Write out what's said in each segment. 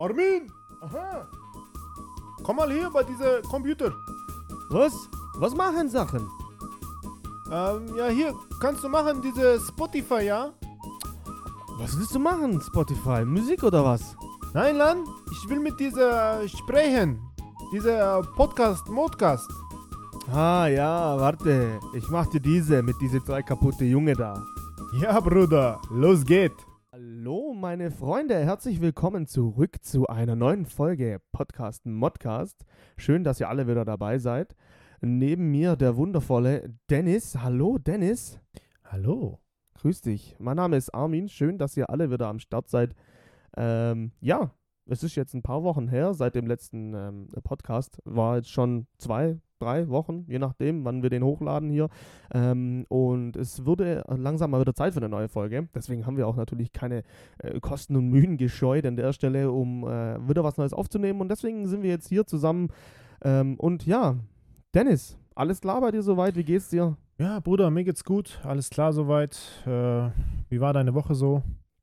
Armin! Aha! Komm mal hier bei diesem Computer. Was? Was machen Sachen? Ähm, ja, hier, kannst du machen, diese Spotify, ja? Was willst du machen, Spotify? Musik oder was? Nein, Lan, ich will mit dieser sprechen. Dieser Podcast, Modcast. Ah ja, warte. Ich mach dir diese mit diese drei kaputte Junge da. Ja, Bruder, los geht. Meine Freunde, herzlich willkommen zurück zu einer neuen Folge Podcast Modcast. Schön, dass ihr alle wieder dabei seid. Neben mir der wundervolle Dennis. Hallo Dennis. Hallo. Grüß dich. Mein Name ist Armin. Schön, dass ihr alle wieder am Start seid. Ähm, ja, es ist jetzt ein paar Wochen her seit dem letzten ähm, Podcast. War jetzt schon zwei, drei Wochen, je nachdem, wann wir den hochladen hier. Ähm, und es wurde langsam mal wieder Zeit für eine neue Folge. Deswegen haben wir auch natürlich keine äh, Kosten und Mühen gescheut an der Stelle, um äh, wieder was Neues aufzunehmen. Und deswegen sind wir jetzt hier zusammen. Ähm, und ja, Dennis, alles klar bei dir soweit? Wie geht's dir? Ja, Bruder, mir geht's gut. Alles klar soweit. Äh, wie war deine Woche so?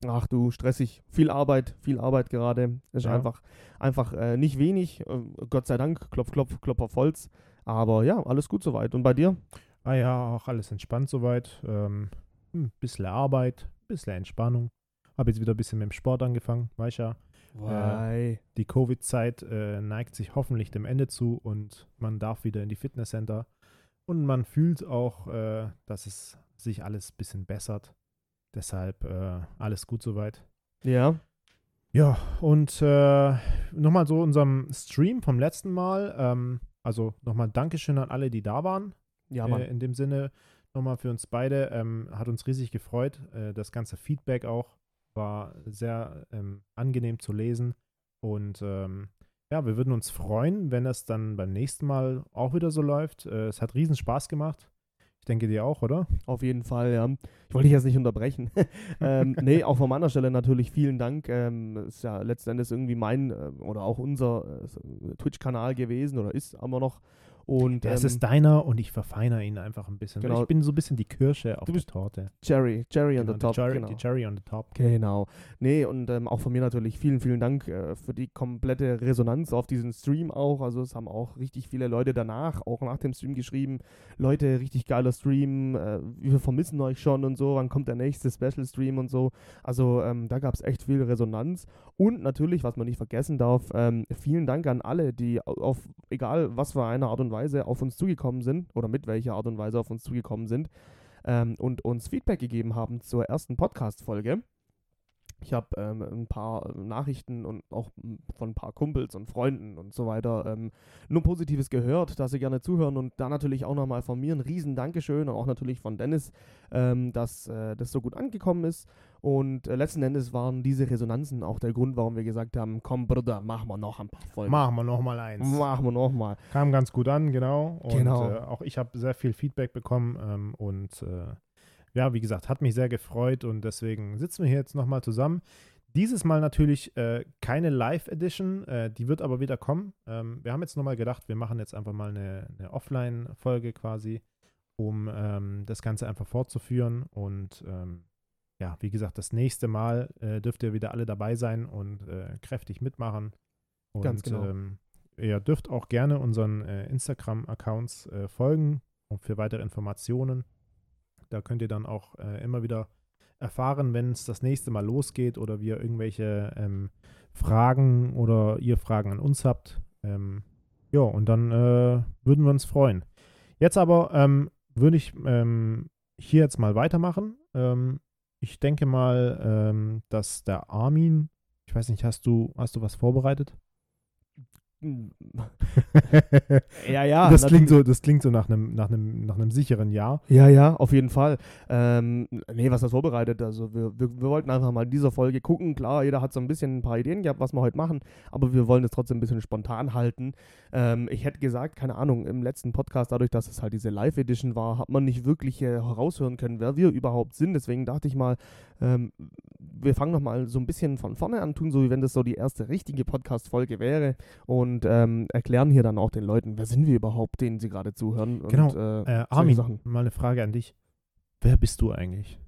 Ach du, stressig. Viel Arbeit, viel Arbeit gerade. Ist Ja. einfach, einfach äh, nicht wenig. Äh, Gott sei Dank, klopf, klopf, klopf auf Holz. Aber ja, alles gut soweit. Und bei dir? Ah ja, auch alles entspannt soweit. Ähm, ein bisschen Arbeit, ein bisschen Entspannung. Habe jetzt wieder ein bisschen mit dem Sport angefangen, weißt ja. Wei. Die Covid-Zeit äh, neigt sich hoffentlich dem Ende zu und man darf wieder in die Fitnesscenter. Und man fühlt auch, äh, dass es sich alles ein bisschen bessert. Deshalb äh, alles gut soweit. Ja. Ja, und äh, nochmal so unserem Stream vom letzten Mal. Ähm, also nochmal Dankeschön an alle, die da waren. Ja, Mann. Äh, in dem Sinne nochmal für uns beide. Ähm, hat uns riesig gefreut. Äh, das ganze Feedback auch war sehr ähm, angenehm zu lesen. Und ähm, ja, wir würden uns freuen, wenn es dann beim nächsten Mal auch wieder so läuft. Äh, es hat riesen Spaß gemacht. Ich denke dir auch, oder? Auf jeden Fall, ja. Ich wollte dich jetzt nicht unterbrechen. ähm, nee, auch von meiner Stelle natürlich vielen Dank. Ähm, ist ja letzten Endes irgendwie mein äh, oder auch unser äh, Twitch-Kanal gewesen oder ist aber noch. Und Das ähm, ist deiner und ich verfeine ihn einfach ein bisschen. Genau. Ich bin so ein bisschen die Kirsche auf Du der bist Torte. Cherry, Cherry on Genau, the die top. Cherry, genau. Cherry on the top. Genau. Nee, und ähm, auch von mir natürlich vielen, vielen Dank äh, für die komplette Resonanz auf diesen Stream auch. Also es haben auch richtig viele Leute danach, auch nach dem Stream geschrieben, Leute, richtig geiler Stream, äh, wir vermissen euch schon und so, wann kommt der nächste Special Stream und so. Also ähm, da gab es echt viel Resonanz. Und natürlich, was man nicht vergessen darf, ähm, vielen Dank an alle, die au- auf, egal was für eine Art und Weise, auf uns zugekommen sind oder mit welcher Art und Weise auf uns zugekommen sind ähm, und uns Feedback gegeben haben zur ersten Podcast-Folge. Ich habe ähm, ein paar Nachrichten und auch von ein paar Kumpels und Freunden und so weiter ähm, nur Positives gehört, dass sie gerne zuhören und da natürlich auch nochmal von mir ein riesen Dankeschön und auch natürlich von Dennis, ähm, dass äh, das so gut angekommen ist und äh, letzten Endes waren diese Resonanzen auch der Grund, warum wir gesagt haben, komm Bruder, machen wir noch ein paar Folgen. Machen wir nochmal eins. Machen wir nochmal. Kam ganz gut an, genau. Und Genau. Äh, auch ich habe sehr viel Feedback bekommen ähm, und äh, ja, wie gesagt, hat mich sehr gefreut und deswegen sitzen wir hier jetzt nochmal zusammen. Dieses Mal natürlich äh, keine Live-Edition, äh, die wird aber wieder kommen. Ähm, wir haben jetzt nochmal gedacht, wir machen jetzt einfach mal eine, eine Offline-Folge quasi, um ähm, das Ganze einfach fortzuführen. Und ähm, ja, wie gesagt, das nächste Mal äh, dürft ihr wieder alle dabei sein und äh, kräftig mitmachen. Und, Ganz genau. Ähm, ihr dürft auch gerne unseren äh, Instagram-Accounts äh, folgen und für weitere Informationen. Da könnt ihr dann auch äh, immer wieder erfahren, wenn es das nächste Mal losgeht oder wir irgendwelche ähm, Fragen oder ihr Fragen an uns habt. Ähm, ja, und dann äh, würden wir uns freuen. Jetzt aber ähm, würde ich ähm, hier jetzt mal weitermachen. Ähm, ich denke mal, ähm, dass der Armin, ich weiß nicht, hast du, hast du was vorbereitet? ja, ja. das, klingt so, das klingt so nach einem, nach einem, nach einem sicheren Ja. Ja, ja, auf jeden Fall. Ähm, nee, was das vorbereitet? Also wir, wir, wir wollten einfach mal in dieser Folge gucken. Klar, jeder hat so ein bisschen ein paar Ideen gehabt, was wir heute machen, aber wir wollen es trotzdem ein bisschen spontan halten. Ähm, ich hätte gesagt, keine Ahnung, im letzten Podcast, dadurch, dass es halt diese Live-Edition war, hat man nicht wirklich äh, heraushören können, wer wir überhaupt sind. Deswegen dachte ich mal, ähm, wir fangen nochmal so ein bisschen von vorne an, tun so, wie wenn das so die erste richtige Podcast-Folge wäre und ähm, erklären hier dann auch den Leuten, wer sind wir überhaupt, denen sie gerade zuhören. Genau. Und, äh, Äh, Armin, mal eine Frage an dich. Wer bist du eigentlich?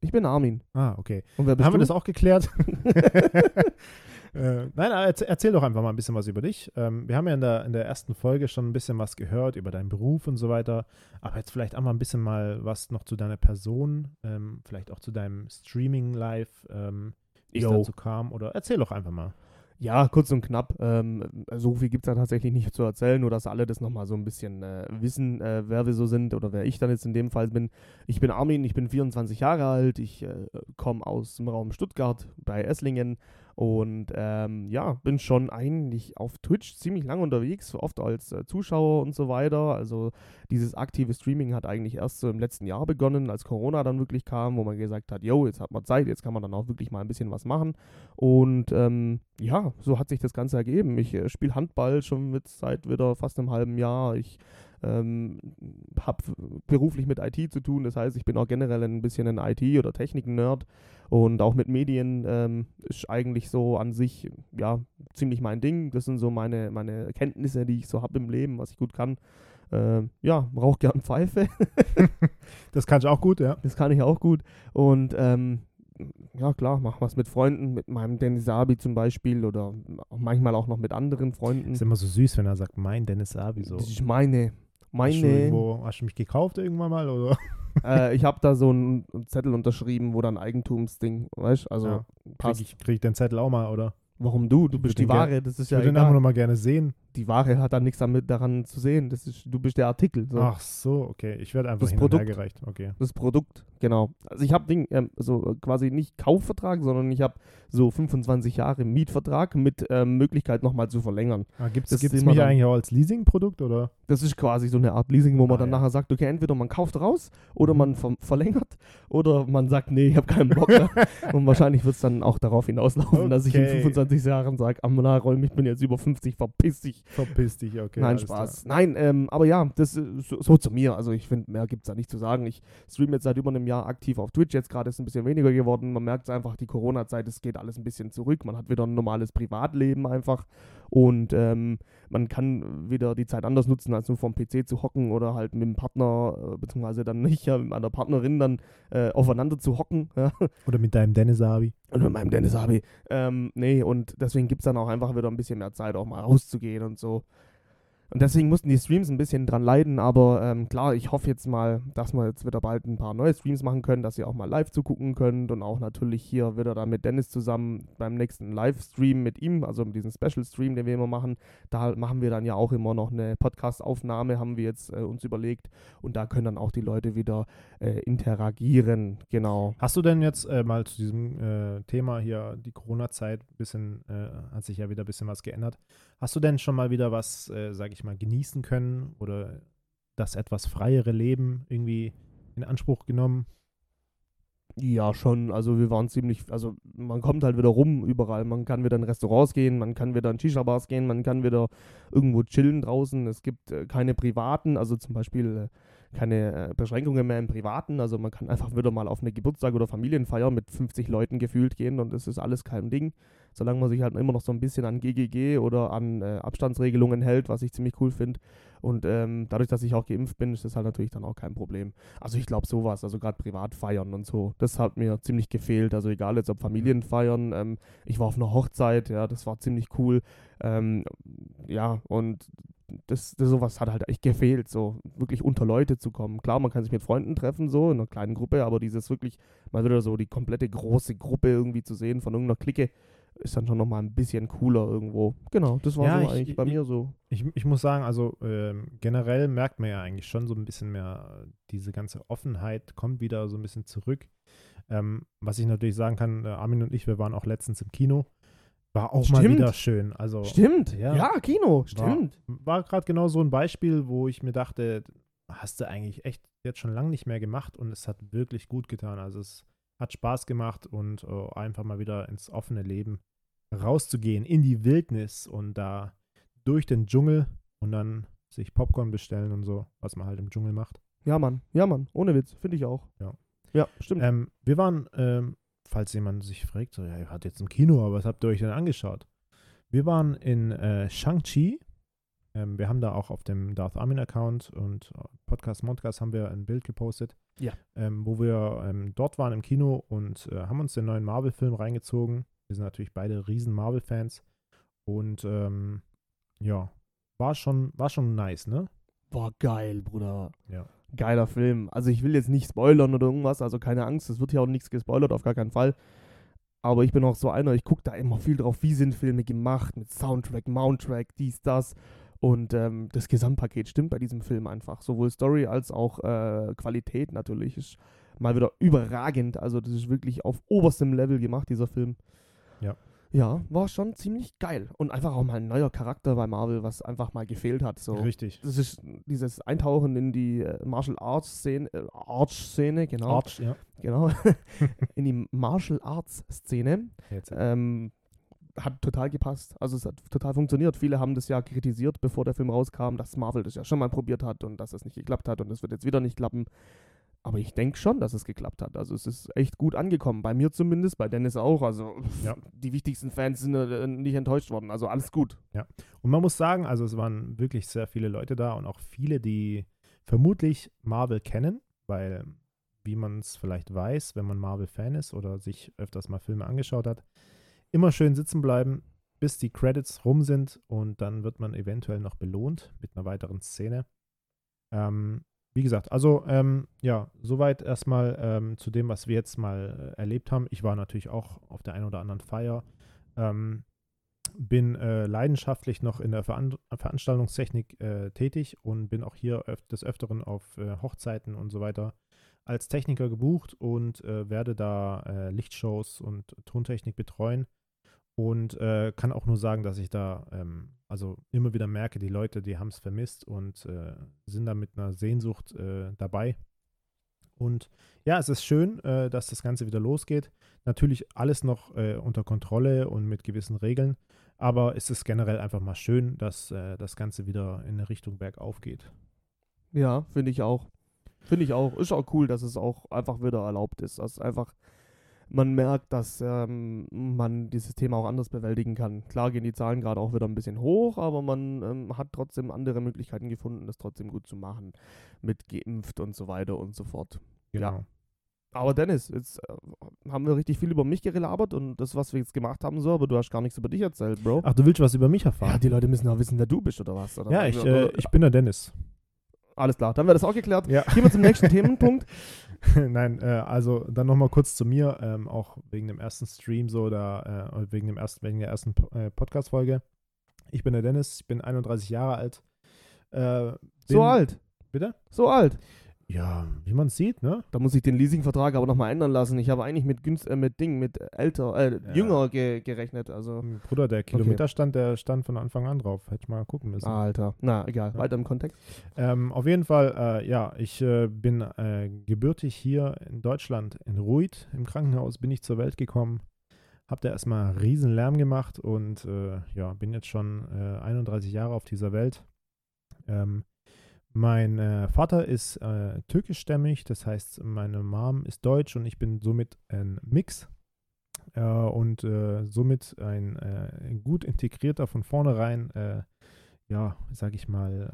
Ich bin Armin. Ah, okay. Und wer bist Haben du? wir das auch geklärt? äh, nein, erzähl, erzähl, doch einfach mal ein bisschen was über dich. Ähm, wir haben ja in der, in der ersten Folge schon ein bisschen was gehört über deinen Beruf und so weiter. Aber jetzt vielleicht auch mal ein bisschen mal was noch zu deiner Person, ähm, vielleicht auch zu deinem Streaming-Live, ähm, wie es dazu kam. Oder erzähl doch einfach mal. Ja, kurz und knapp. Ähm, so viel gibt es da tatsächlich nicht zu erzählen, nur dass alle das nochmal so ein bisschen äh, wissen, äh, wer wir so sind oder wer ich dann jetzt in dem Fall bin. Ich bin Armin, ich bin 24 Jahre alt, ich äh, komme aus dem Raum Stuttgart bei Esslingen und ähm, ja, bin schon eigentlich auf Twitch ziemlich lang unterwegs, oft als äh, Zuschauer und so weiter. Also dieses aktive Streaming hat eigentlich erst so im letzten Jahr begonnen, als Corona dann wirklich kam, wo man gesagt hat, yo, jetzt hat man Zeit, jetzt kann man dann auch wirklich mal ein bisschen was machen. Und ähm, ja, so hat sich das Ganze ergeben. Ich äh, spiele Handball schon mit seit wieder fast einem halben Jahr. Ich ähm, habe beruflich mit IT zu tun, das heißt, ich bin auch generell ein bisschen ein IT- oder Technik-Nerd und auch mit Medien ähm, ist eigentlich so an sich ja ziemlich mein Ding. Das sind so meine, meine Kenntnisse, die ich so habe im Leben, was ich gut kann. Äh, ja, brauche gern Pfeife. das kann ich auch gut, ja. Das kann ich auch gut. Und ähm, ja klar, mach was mit Freunden, mit meinem Dennis Abi zum Beispiel oder manchmal auch noch mit anderen Freunden. Ist immer so süß, wenn er sagt, mein Dennis Abi so. Das ist meine. Meine. Hast du, irgendwo, hast du mich gekauft irgendwann mal oder? Äh, ich habe da so einen Zettel unterschrieben, wo dann Eigentumsding, weißt du? Also ja. Krieg ich, krieg ich den Zettel auch mal, oder? Warum du? Du bist die Ware, das ist ich ja. Ich würde den einfach nochmal gerne sehen. Die Ware hat dann nichts damit daran zu sehen. Das ist, du bist der Artikel. So. Ach so, okay. Ich werde einfach das Produkt, gereicht. Okay. Das Produkt, genau. Also ich habe ähm, so quasi nicht Kaufvertrag, sondern ich habe so 25 Jahre Mietvertrag mit ähm, Möglichkeit nochmal zu verlängern. Ah, Gibt es mich dann, eigentlich auch als Leasingprodukt oder? Das ist quasi so eine Art Leasing, wo man ah, dann ja. nachher sagt, okay, entweder man kauft raus oder mhm. man ver verlängert oder man sagt, nee, ich habe keinen Bock mehr. Und wahrscheinlich wird es dann auch darauf hinauslaufen, okay. dass ich in 25 Jahren sage, am Räum, ich bin jetzt über 50, verpiss dich. Verpiss dich, okay. Nein, Spaß. Klar. Nein, ähm, aber ja, das so, so zu mir. Also ich finde, mehr gibt es da nicht zu sagen. Ich streame jetzt seit über einem Jahr aktiv auf Twitch. Jetzt gerade ist es ein bisschen weniger geworden. Man merkt es einfach, die Corona-Zeit, es geht alles ein bisschen zurück. Man hat wieder ein normales Privatleben einfach. Und ähm, man kann wieder die Zeit anders nutzen, als nur vom PC zu hocken oder halt mit dem Partner, äh, beziehungsweise dann nicht, ja, mit meiner Partnerin dann äh, aufeinander zu hocken. Ja. Oder mit deinem Dennis Abi. Oder mit meinem Dennis Abi. Ähm, nee, und deswegen gibt es dann auch einfach wieder ein bisschen mehr Zeit, auch mal rauszugehen und so. Und deswegen mussten die Streams ein bisschen dran leiden, aber ähm, klar, ich hoffe jetzt mal, dass wir jetzt wieder bald ein paar neue Streams machen können, dass ihr auch mal live zugucken könnt und auch natürlich hier wieder dann mit Dennis zusammen beim nächsten Livestream mit ihm, also mit diesem Special Stream, den wir immer machen, da machen wir dann ja auch immer noch eine Podcast-Aufnahme, haben wir jetzt äh, uns überlegt. Und da können dann auch die Leute wieder äh, interagieren, genau. Hast du denn jetzt äh, mal zu diesem äh, Thema hier, die Corona-Zeit, bisschen, äh, hat sich ja wieder ein bisschen was geändert, hast du denn schon mal wieder was, äh, sag ich mal, genießen können oder das etwas freiere Leben irgendwie in Anspruch genommen? Ja, schon. Also wir waren ziemlich, also man kommt halt wieder rum überall. Man kann wieder in Restaurants gehen, man kann wieder in Shisha-Bars gehen, man kann wieder irgendwo chillen draußen. Es gibt äh, keine privaten, also zum Beispiel äh, keine äh, Beschränkungen mehr im Privaten. Also man kann einfach wieder mal auf eine Geburtstag oder Familienfeier mit 50 Leuten gefühlt gehen und das ist alles kein Ding solange man sich halt immer noch so ein bisschen an GGG oder an äh, Abstandsregelungen hält, was ich ziemlich cool finde. Und ähm, dadurch, dass ich auch geimpft bin, ist das halt natürlich dann auch kein Problem. Also ich glaube sowas, also gerade Privatfeiern und so, das hat mir ziemlich gefehlt. Also egal jetzt ob Familienfeiern, ähm, ich war auf einer Hochzeit, ja, das war ziemlich cool. Ähm, ja, und das, das, sowas hat halt echt gefehlt, so wirklich unter Leute zu kommen. Klar, man kann sich mit Freunden treffen, so in einer kleinen Gruppe, aber dieses wirklich mal wieder so die komplette große Gruppe irgendwie zu sehen von irgendeiner Clique, ist dann schon nochmal ein bisschen cooler irgendwo. Genau, das war ja, so ich, eigentlich bei ich, mir so. Ich, ich muss sagen, also ähm, generell merkt man ja eigentlich schon so ein bisschen mehr, diese ganze Offenheit kommt wieder so ein bisschen zurück. Ähm, was ich natürlich sagen kann, äh, Armin und ich, wir waren auch letztens im Kino. War auch stimmt. mal wieder schön. Also, stimmt, ja, ja Kino, stimmt. War, war gerade genau so ein Beispiel, wo ich mir dachte, hast du eigentlich echt jetzt schon lange nicht mehr gemacht und es hat wirklich gut getan. Also es hat Spaß gemacht und uh, einfach mal wieder ins offene Leben rauszugehen, in die Wildnis und da durch den Dschungel und dann sich Popcorn bestellen und so, was man halt im Dschungel macht. Ja, Mann, ja, Mann, ohne Witz, finde ich auch. Ja, ja stimmt. Ähm, wir waren, ähm, falls jemand sich fragt, so, ja, ihr hat jetzt ein Kino, aber was habt ihr euch denn angeschaut? Wir waren in äh, Shang-Chi. Ähm, wir haben da auch auf dem Darth Armin-Account und äh, Podcast Modcast haben wir ein Bild gepostet, ja. ähm, wo wir ähm, dort waren im Kino und äh, haben uns den neuen Marvel-Film reingezogen Wir sind natürlich beide riesen Marvel-Fans. Und ähm, ja, war schon, war schon nice, ne? War geil, Bruder. Ja. Geiler Film. Also ich will jetzt nicht spoilern oder irgendwas, also keine Angst, es wird hier auch nichts gespoilert, auf gar keinen Fall. Aber ich bin auch so einer, ich gucke da immer viel drauf, wie sind Filme gemacht, mit Soundtrack, Mounttrack, dies, das. Und ähm, das Gesamtpaket stimmt bei diesem Film einfach. Sowohl Story als auch äh, Qualität natürlich ist mal wieder überragend. Also das ist wirklich auf oberstem Level gemacht, dieser Film. Ja. Ja, war schon ziemlich geil. Und einfach auch mal ein neuer Charakter bei Marvel, was einfach mal gefehlt hat. So. Richtig. Das ist dieses Eintauchen in die äh, Martial Arts Szene, äh, Arts Szene, genau. Arch, ja. Genau. in die Martial Arts Szene. Jetzt, Ähm, hat total gepasst. Also es hat total funktioniert. Viele haben das ja kritisiert, bevor der Film rauskam, dass Marvel das ja schon mal probiert hat und dass es nicht geklappt hat und es wird jetzt wieder nicht klappen. Aber ich denke schon, dass es geklappt hat. Also es ist echt gut angekommen. Bei mir zumindest, bei Dennis auch. Also Ja. die wichtigsten Fans sind äh, nicht enttäuscht worden. Also alles gut. Und man muss sagen, also es waren wirklich sehr viele Leute da und auch viele, die vermutlich Marvel kennen, weil, wie man es vielleicht weiß, wenn man Marvel-Fan ist oder sich öfters mal Filme angeschaut hat, immer schön sitzen bleiben, bis die Credits rum sind und dann wird man eventuell noch belohnt mit einer weiteren Szene. Ähm, wie gesagt, also ähm, ja, soweit erstmal ähm, zu dem, was wir jetzt mal äh, erlebt haben. Ich war natürlich auch auf der einen oder anderen Feier. Ähm, bin äh, leidenschaftlich noch in der Veran Veranstaltungstechnik äh, tätig und bin auch hier öf des Öfteren auf äh, Hochzeiten und so weiter als Techniker gebucht und äh, werde da äh, Lichtshows und Tontechnik betreuen. Und äh, kann auch nur sagen, dass ich da ähm, also immer wieder merke, die Leute, die haben es vermisst und äh, sind da mit einer Sehnsucht äh, dabei. Und ja, es ist schön, äh, dass das Ganze wieder losgeht. Natürlich alles noch äh, unter Kontrolle und mit gewissen Regeln. Aber es ist generell einfach mal schön, dass äh, das Ganze wieder in eine Richtung bergauf geht. Ja, finde ich auch. Finde ich auch. Ist auch cool, dass es auch einfach wieder erlaubt ist. Dass einfach man merkt, dass ähm, man dieses Thema auch anders bewältigen kann. Klar gehen die Zahlen gerade auch wieder ein bisschen hoch, aber man ähm, hat trotzdem andere Möglichkeiten gefunden, das trotzdem gut zu machen. Mit geimpft und so weiter und so fort. Genau. Aber Dennis, jetzt äh, haben wir richtig viel über mich gelabert und das, was wir jetzt gemacht haben, so, aber du hast gar nichts über dich erzählt, Bro. Ach, du willst was über mich ja, erfahren? die Leute müssen auch wissen, wer du bist oder was. Oder Ja, ich, oder, äh, ich bin der Dennis. Alles klar, dann wäre das auch geklärt. Ja. Gehen wir zum nächsten Themenpunkt. Nein, äh, also dann nochmal kurz zu mir, ähm, auch wegen dem ersten Stream so oder äh, wegen, dem ersten, wegen der ersten äh, Podcast-Folge. Ich bin der Dennis, ich bin 31 Jahre alt. Äh, bin, So alt. Bitte? So alt. Ja, wie man sieht, ne? Da muss ich den Leasingvertrag aber nochmal ändern lassen. Ich habe eigentlich mit günst äh, mit Ding, mit älter, äh, Ja. jünger ge gerechnet. Also. Bruder, der Kilometerstand, der stand von Anfang an drauf. Hätte ich mal gucken müssen. Alter. Na, egal. Ja. Weiter im Kontext. Ähm, auf jeden Fall, äh, ja, ich äh, bin äh, gebürtig hier in Deutschland, in Ruid. Im Krankenhaus bin ich zur Welt gekommen. Hab da erstmal riesen Lärm gemacht und äh, ja, bin jetzt schon äh, 31 Jahre auf dieser Welt. Ähm, mein äh, Vater ist äh, türkischstämmig, das heißt, meine Mom ist deutsch und ich bin somit ein Mix. Äh, und äh, somit ein, äh, gut integrierter von vornherein, äh, ja, sag ich mal,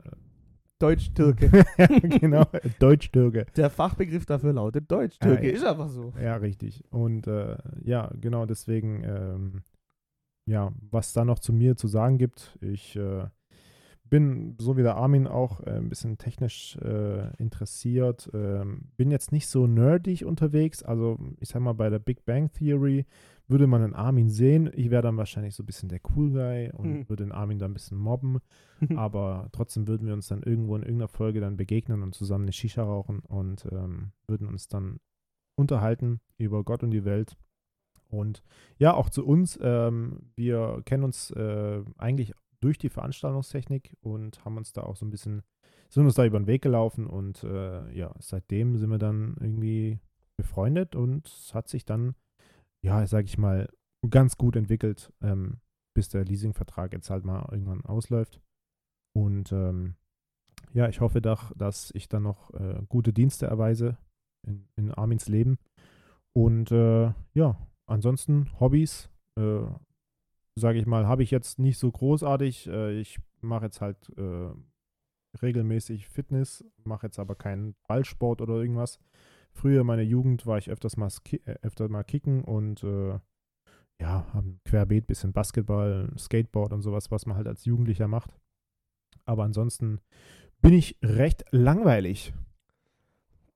Deutsch-Türke. genau, Deutsch-Türke. Der Fachbegriff dafür lautet Deutsch-Türke. Ist einfach so. Ja, richtig. Und ja, genau deswegen, ähm, ja, was da noch zu mir zu sagen gibt, ich bin, so wie der Armin, auch äh, ein bisschen technisch äh, interessiert. Ähm, bin jetzt nicht so nerdig unterwegs. Also, ich sag mal, bei der Big Bang Theory würde man einen Armin sehen. Ich wäre dann wahrscheinlich so ein bisschen der Cool Guy und Hm. würde den Armin dann ein bisschen mobben. Aber trotzdem würden wir uns dann irgendwo in irgendeiner Folge dann begegnen und zusammen eine Shisha rauchen und ähm, würden uns dann unterhalten über Gott und die Welt. Und ja, auch zu uns. Ähm, wir kennen uns äh, eigentlich durch die Veranstaltungstechnik und haben uns da auch so ein bisschen, sind uns da über den Weg gelaufen und äh, ja, seitdem sind wir dann irgendwie befreundet und es hat sich dann, ja, sag ich mal, ganz gut entwickelt, ähm, bis der Leasingvertrag jetzt halt mal irgendwann ausläuft. Und ähm, ja, ich hoffe doch, dass ich dann noch äh, gute Dienste erweise in, in Armins Leben. Und äh, ja, ansonsten Hobbys, äh, sage ich mal, habe ich jetzt nicht so großartig. Äh, ich mache jetzt halt äh, regelmäßig Fitness, mache jetzt aber keinen Ballsport oder irgendwas. Früher in meiner Jugend war ich öfters mal, äh, öfter mal kicken und äh, ja, haben querbeet bisschen Basketball, Skateboard und sowas, was man halt als Jugendlicher macht. Aber ansonsten bin ich recht langweilig.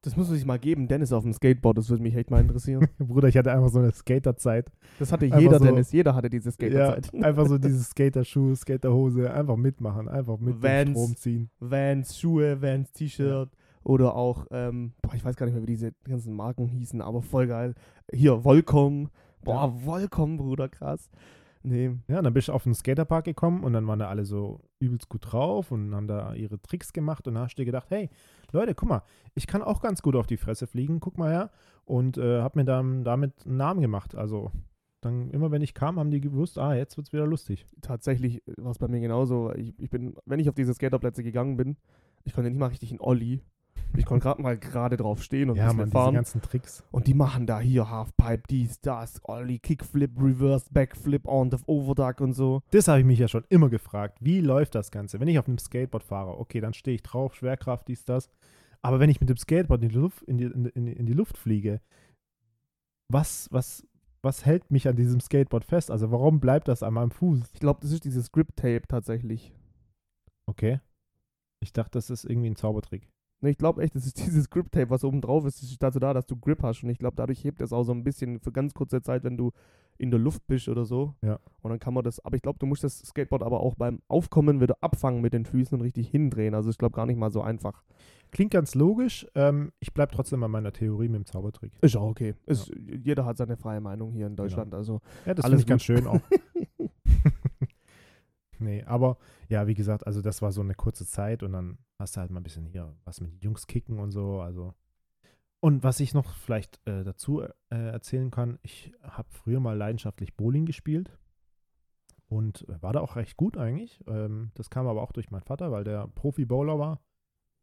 Das muss man sich mal geben. Dennis auf dem Skateboard, das würde mich echt mal interessieren. Bruder, ich hatte einfach so eine Skaterzeit. Das hatte Einfach jeder, so- Dennis. Jeder hatte diese Ja, Skaterzeit. einfach so diese Skaterschuhe, Skaterhose, einfach mitmachen, einfach mit dem Vans. Strom ziehen. Vans, Schuhe, Vans, T-Shirt oder auch, ähm, boah, ich weiß gar nicht mehr, wie diese ganzen Marken hießen, aber voll geil. Hier, Volcom. Boah, Volcom, Bruder, krass. Nee, Ja, und dann bist du auf den Skaterpark gekommen und dann waren da alle so übelst gut drauf und haben da ihre Tricks gemacht und dann hast du dir gedacht, hey, Leute, guck mal, ich kann auch ganz gut auf die Fresse fliegen, guck mal her und äh, hab mir dann damit einen Namen gemacht. Also dann immer, wenn ich kam, haben die gewusst, ah, jetzt wird's wieder lustig. tatsächlich war es bei mir genauso. Ich, ich bin, wenn ich auf diese Skaterplätze gegangen bin, ich konnte nicht mal richtig einen Olli. Ich konnte gerade mal gerade drauf stehen und ja, man, fahren. ganzen Tricks. Und die machen da hier Halfpipe, dies, das, Olli, Kickflip, Reverse, Backflip, on the Overduck und so. Das habe ich mich ja schon immer gefragt. Wie läuft das Ganze? Wenn ich auf einem Skateboard fahre, okay, dann stehe ich drauf, Schwerkraft, dies, das. Aber wenn ich mit dem Skateboard in die Luft, in die, in, in die Luft fliege, was, was, was hält mich an diesem Skateboard fest? Also warum bleibt das an meinem Fuß? Ich glaube, das ist dieses Grip-Tape tatsächlich. Okay. Ich dachte, das ist irgendwie ein Zaubertrick. Ne, ich glaube echt, das ist dieses Grip-Tape, was oben drauf ist, ist dazu da, dass du Grip hast. Und ich glaube, dadurch hebt es auch so ein bisschen für ganz kurze Zeit, wenn du in der Luft bist oder so. Ja. Und dann kann man das, aber ich glaube, du musst das Skateboard aber auch beim Aufkommen wieder abfangen mit den Füßen und richtig hindrehen. Also ich glaube gar nicht mal so einfach. Klingt ganz logisch. Ähm, ich bleibe trotzdem an meiner Theorie mit dem Zaubertrick. Ist auch okay. Ist, Jeder hat seine freie Meinung hier in Deutschland. Also Ja, das Alles finde ich ganz schön auch. nee, aber ja, wie gesagt, also das war so eine kurze Zeit und dann hast du halt mal ein bisschen hier was mit den Jungs kicken und so. Also. Und was ich noch vielleicht äh, dazu äh, erzählen kann, ich habe früher mal leidenschaftlich Bowling gespielt und äh, war da auch recht gut eigentlich. Ähm, das kam aber auch durch meinen Vater, weil der Profi-Bowler war.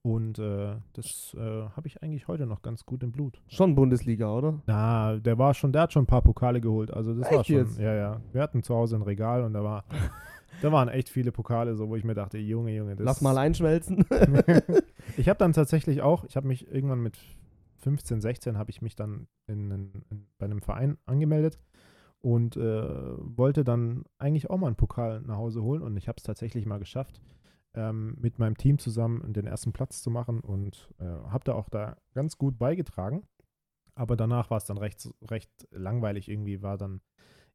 Und äh, das äh, habe ich eigentlich heute noch ganz gut im Blut. schon Bundesliga, oder? Na, der war schon, der hat schon ein paar Pokale geholt. Also das war Echt schon, jetzt? ja, ja. Wir hatten zu Hause ein Regal und da war, da waren echt viele Pokale, so wo ich mir dachte, Junge, Junge, das. Lass mal einschmelzen. ich habe dann tatsächlich auch, ich habe mich irgendwann mit 15, 16 habe ich mich dann in, in, bei einem Verein angemeldet und äh, wollte dann eigentlich auch mal einen Pokal nach Hause holen und ich habe es tatsächlich mal geschafft, ähm, mit meinem Team zusammen den ersten Platz zu machen und äh, habe da auch da ganz gut beigetragen. Aber danach war es dann recht, recht langweilig irgendwie, war dann,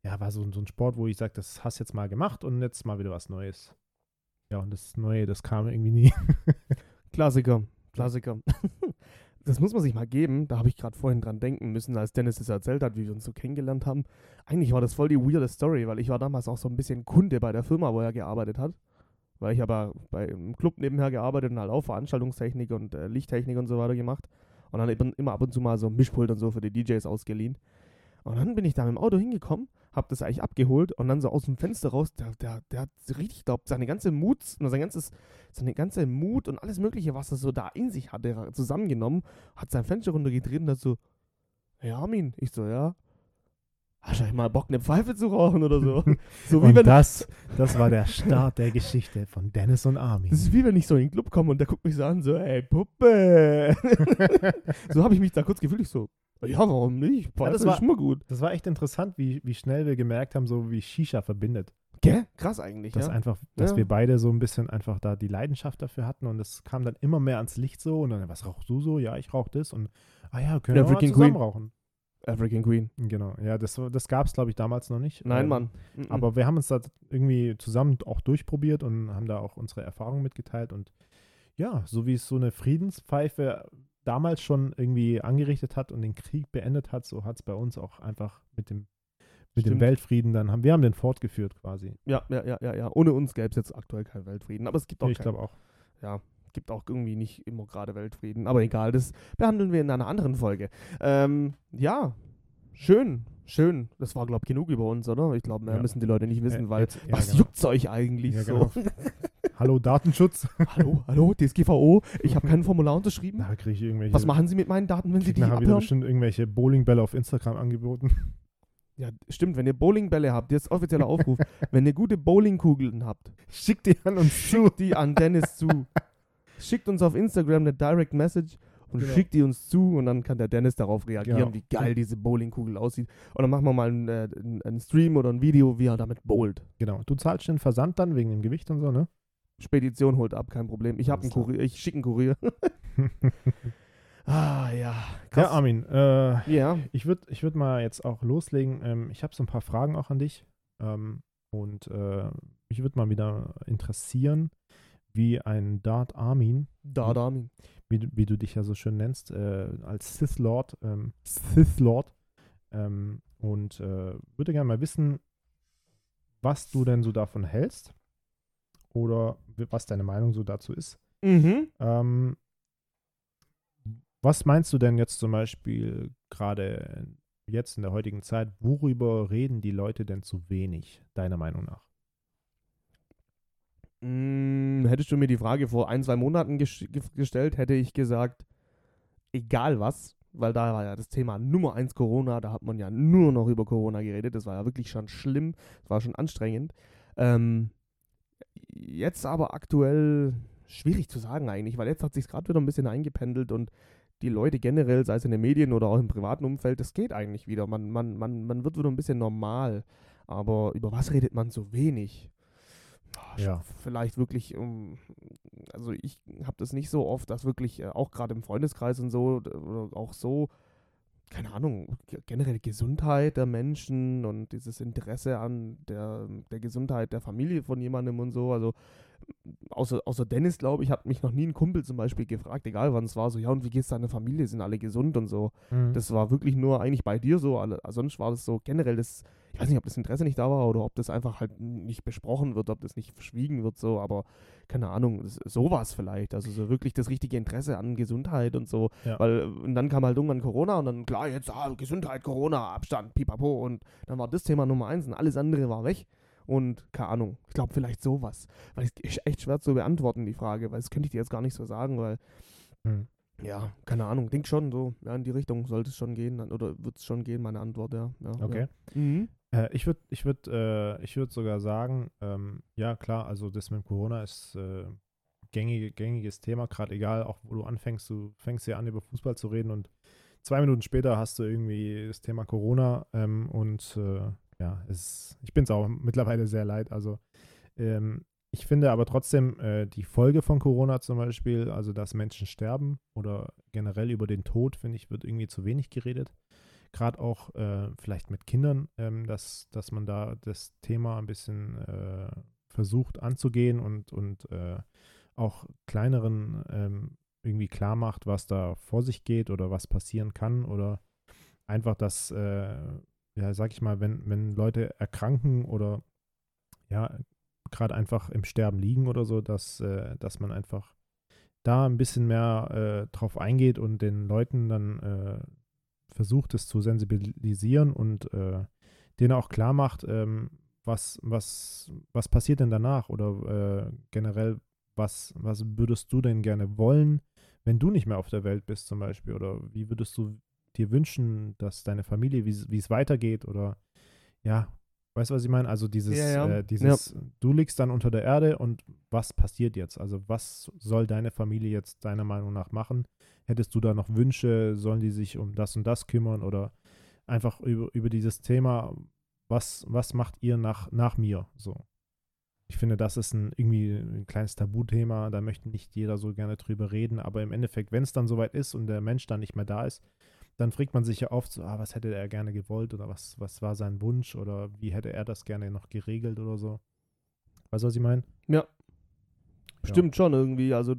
ja, war so, so ein Sport, wo ich sage, das hast jetzt mal gemacht und jetzt mal wieder was Neues. Ja, und das Neue, das kam irgendwie nie. Klassiker, Klassiker. Das muss man sich mal geben. Da habe ich gerade vorhin dran denken müssen, als Dennis es erzählt hat, wie wir uns so kennengelernt haben. Eigentlich war das voll die weirde Story, weil ich war damals auch so ein bisschen Kunde bei der Firma, wo er gearbeitet hat. Weil ich aber bei im Club nebenher gearbeitet und halt auch Veranstaltungstechnik und äh, Lichttechnik und so weiter gemacht. Und dann eben immer ab und zu mal so ein Mischpult und so für die DJs ausgeliehen. Und dann bin ich da mit dem Auto hingekommen, hab das eigentlich abgeholt und dann so aus dem Fenster raus, der, der, der hat richtig, ich glaube, seine ganze Mut, sein ganzes, seine ganze Mut und alles Mögliche, was er so da in sich hatte, zusammengenommen, hat sein Fenster runtergedreht und hat so, hey Armin, ich so, ja, hast du mal Bock, eine Pfeife zu rauchen oder so? so wie Und wenn, das, das war der Start der Geschichte von Dennis und Armin. das ist wie wenn ich so in den Club komme und der guckt mich so an, so, ey, Puppe. so habe ich mich da kurz gefühlt, ich so, ja, warum nicht? Pfeife das war- ist immer gut. Das war echt interessant, wie, wie schnell wir gemerkt haben, so wie Shisha verbindet. Gell? Krass eigentlich, Dass ja. einfach, dass Ja. wir beide so ein bisschen einfach da die Leidenschaft dafür hatten und es kam dann immer mehr ans Licht so und dann, was rauchst du so? Ja, ich rauche das und ah ja, können wir auch mal zusammen Queen. rauchen. African Queen. Genau, ja, das, das gab es, glaube ich, damals noch nicht. Nein, Ähm, Mann. Mhm. Aber wir haben uns da irgendwie zusammen auch durchprobiert und haben da auch unsere Erfahrungen mitgeteilt. Und ja, so wie es so eine Friedenspfeife damals schon irgendwie angerichtet hat und den Krieg beendet hat, so hat es bei uns auch einfach mit dem, mit dem Stimmt. Weltfrieden dann, haben wir haben den fortgeführt quasi. Ja, ja, ja, ja, ja. Ohne uns gäbe es jetzt aktuell keinen Weltfrieden. Aber es gibt auch, ich glaube auch. ja, gibt auch irgendwie nicht immer gerade Weltfrieden. Aber egal, das behandeln wir in einer anderen Folge. Ähm, ja, schön, schön. Das war, glaube ich, genug über uns, oder? Ich glaube, mehr Ja. müssen die Leute nicht wissen, Äh, weil jetzt- ja, was genau. juckt's euch eigentlich Ja, so? genau. Hallo Datenschutz. hallo, hallo, DSGVO, ich habe kein Formular unterschrieben. Da kriege ich irgendwelche. Was machen Sie mit meinen Daten, wenn Sie die nachher wieder abhören? bestimmt irgendwelche Bowlingbälle auf Instagram angeboten. Ja, stimmt, wenn ihr Bowlingbälle habt, jetzt offizieller Aufruf, wenn ihr gute Bowlingkugeln habt, Schickt die an uns zu. die an Dennis zu. Schickt uns auf Instagram eine Direct Message und Genau. schickt die uns zu und dann kann der Dennis darauf reagieren, Genau. wie geil diese Bowlingkugel aussieht. Und dann machen wir mal einen, äh, einen, Stream oder ein Video, wie er damit bowlt. Genau. Du zahlst den Versand dann wegen dem Gewicht und so, ne? Spedition holt ab, kein Problem. Ich habe einen. Kurier, ich schicke einen Kurier. ah, ja. ja, Krass. Armin, äh, Ja, ich würde ich würd mal jetzt auch loslegen. Ähm, ich habe so ein paar Fragen auch an dich. Ähm, und äh, mich würde mal wieder interessieren, wie ein Dart Armin, da, Dami. wie, du- wie du dich ja so schön nennst, äh, als Sith Lord, ähm, Sith Lord. Ähm, und äh, würde gerne mal wissen, was du denn so davon hältst oder was deine Meinung so dazu ist. Mhm. Ähm, was meinst du denn jetzt zum Beispiel gerade jetzt in der heutigen Zeit, worüber reden die Leute denn zu wenig, deiner Meinung nach? Mm, hättest du mir die Frage vor ein, zwei Monaten ges ge- gestellt, hätte ich gesagt, egal was, weil da war ja das Thema Nummer eins Corona, da hat man ja nur noch über Corona geredet, das war ja wirklich schon schlimm, das war schon anstrengend. Ähm, jetzt aber aktuell schwierig zu sagen eigentlich, weil jetzt hat sich gerade wieder ein bisschen eingependelt und die Leute generell, sei es in den Medien oder auch im privaten Umfeld, das geht eigentlich wieder. Man, man, man, man wird wieder ein bisschen normal. Aber über was redet man so wenig? Ja. Vielleicht wirklich, um, also ich habe das nicht so oft, dass wirklich, äh, auch gerade im Freundeskreis und so, oder auch so, keine Ahnung, ge- generell Gesundheit der Menschen und dieses Interesse an der, der Gesundheit der Familie von jemandem und so. Also außer, außer Dennis, glaube ich, hat mich noch nie ein Kumpel zum Beispiel gefragt, egal wann es war, so, ja, und wie geht's deiner Familie? Sind alle gesund und so. Das war wirklich nur eigentlich bei dir so. Alle, sonst war das so generell das, ich weiß nicht, ob das Interesse nicht da war oder ob das einfach halt nicht besprochen wird, ob das nicht verschwiegen wird, so, aber keine Ahnung, sowas vielleicht. Also so wirklich das richtige Interesse an Gesundheit und so. Ja. Weil, äh, und dann kam halt irgendwann Corona und dann, klar, jetzt ah, Gesundheit, Corona, Abstand, pipapo. Und dann war das Thema Nummer eins und alles andere war weg. Und keine Ahnung, ich glaube vielleicht sowas. Weil es ist echt schwer zu beantworten, die Frage, weil das könnte ich dir jetzt gar nicht so sagen, weil Mhm. ja, keine Ahnung. Denk schon so. Ja, in die Richtung sollte es schon gehen. Oder wird es schon gehen, meine Antwort, ja. ja Okay. Ja. Mhm. Äh, ich würde ich würd, äh, würd sogar sagen, ähm, ja klar, also das mit Corona ist äh, gängige, gängiges Thema, gerade egal, auch wo du anfängst, du fängst ja an, über Fußball zu reden und zwei Minuten später hast du irgendwie das Thema Corona ähm, und äh, ja, es, ich bin es auch mittlerweile sehr leid. Also ähm, ich finde aber trotzdem äh, die Folge von Corona zum Beispiel, also dass Menschen sterben oder generell über den Tod, finde ich, wird irgendwie zu wenig geredet. Gerade auch äh, vielleicht mit Kindern, ähm, dass, dass man da das Thema ein bisschen äh, versucht anzugehen und, und äh, auch kleineren ähm, irgendwie klar macht, was da vor sich geht oder was passieren kann oder einfach, dass, äh, ja, sag ich mal, wenn, wenn Leute erkranken oder ja, gerade einfach im Sterben liegen oder so, dass, äh, dass man einfach da ein bisschen mehr äh, drauf eingeht und den Leuten dann äh, versucht, es zu sensibilisieren und äh, denen auch klar macht, ähm, was, was, was passiert denn danach? Oder äh, generell, was, was würdest du denn gerne wollen, wenn du nicht mehr auf der Welt bist zum Beispiel? Oder wie würdest du dir wünschen, dass deine Familie, wie, wie es weitergeht? Oder ja, weißt du, was ich meine? Also dieses, Ja, ja. Äh, dieses, du liegst dann unter der Erde und was passiert jetzt? Also was soll deine Familie jetzt deiner Meinung nach machen? Hättest du da noch Wünsche? Sollen die sich um das und das kümmern oder einfach über, über dieses Thema, was, was macht ihr nach, nach mir? So. Ich finde, das ist ein irgendwie ein kleines Tabuthema, da möchte nicht jeder so gerne drüber reden, aber im Endeffekt, wenn es dann soweit ist und der Mensch dann nicht mehr da ist, dann fragt man sich ja oft so, ah, was hätte er gerne gewollt oder was, was war sein Wunsch oder wie hätte er das gerne noch geregelt oder so. Weißt du, was ich meine? Stimmt schon irgendwie. Also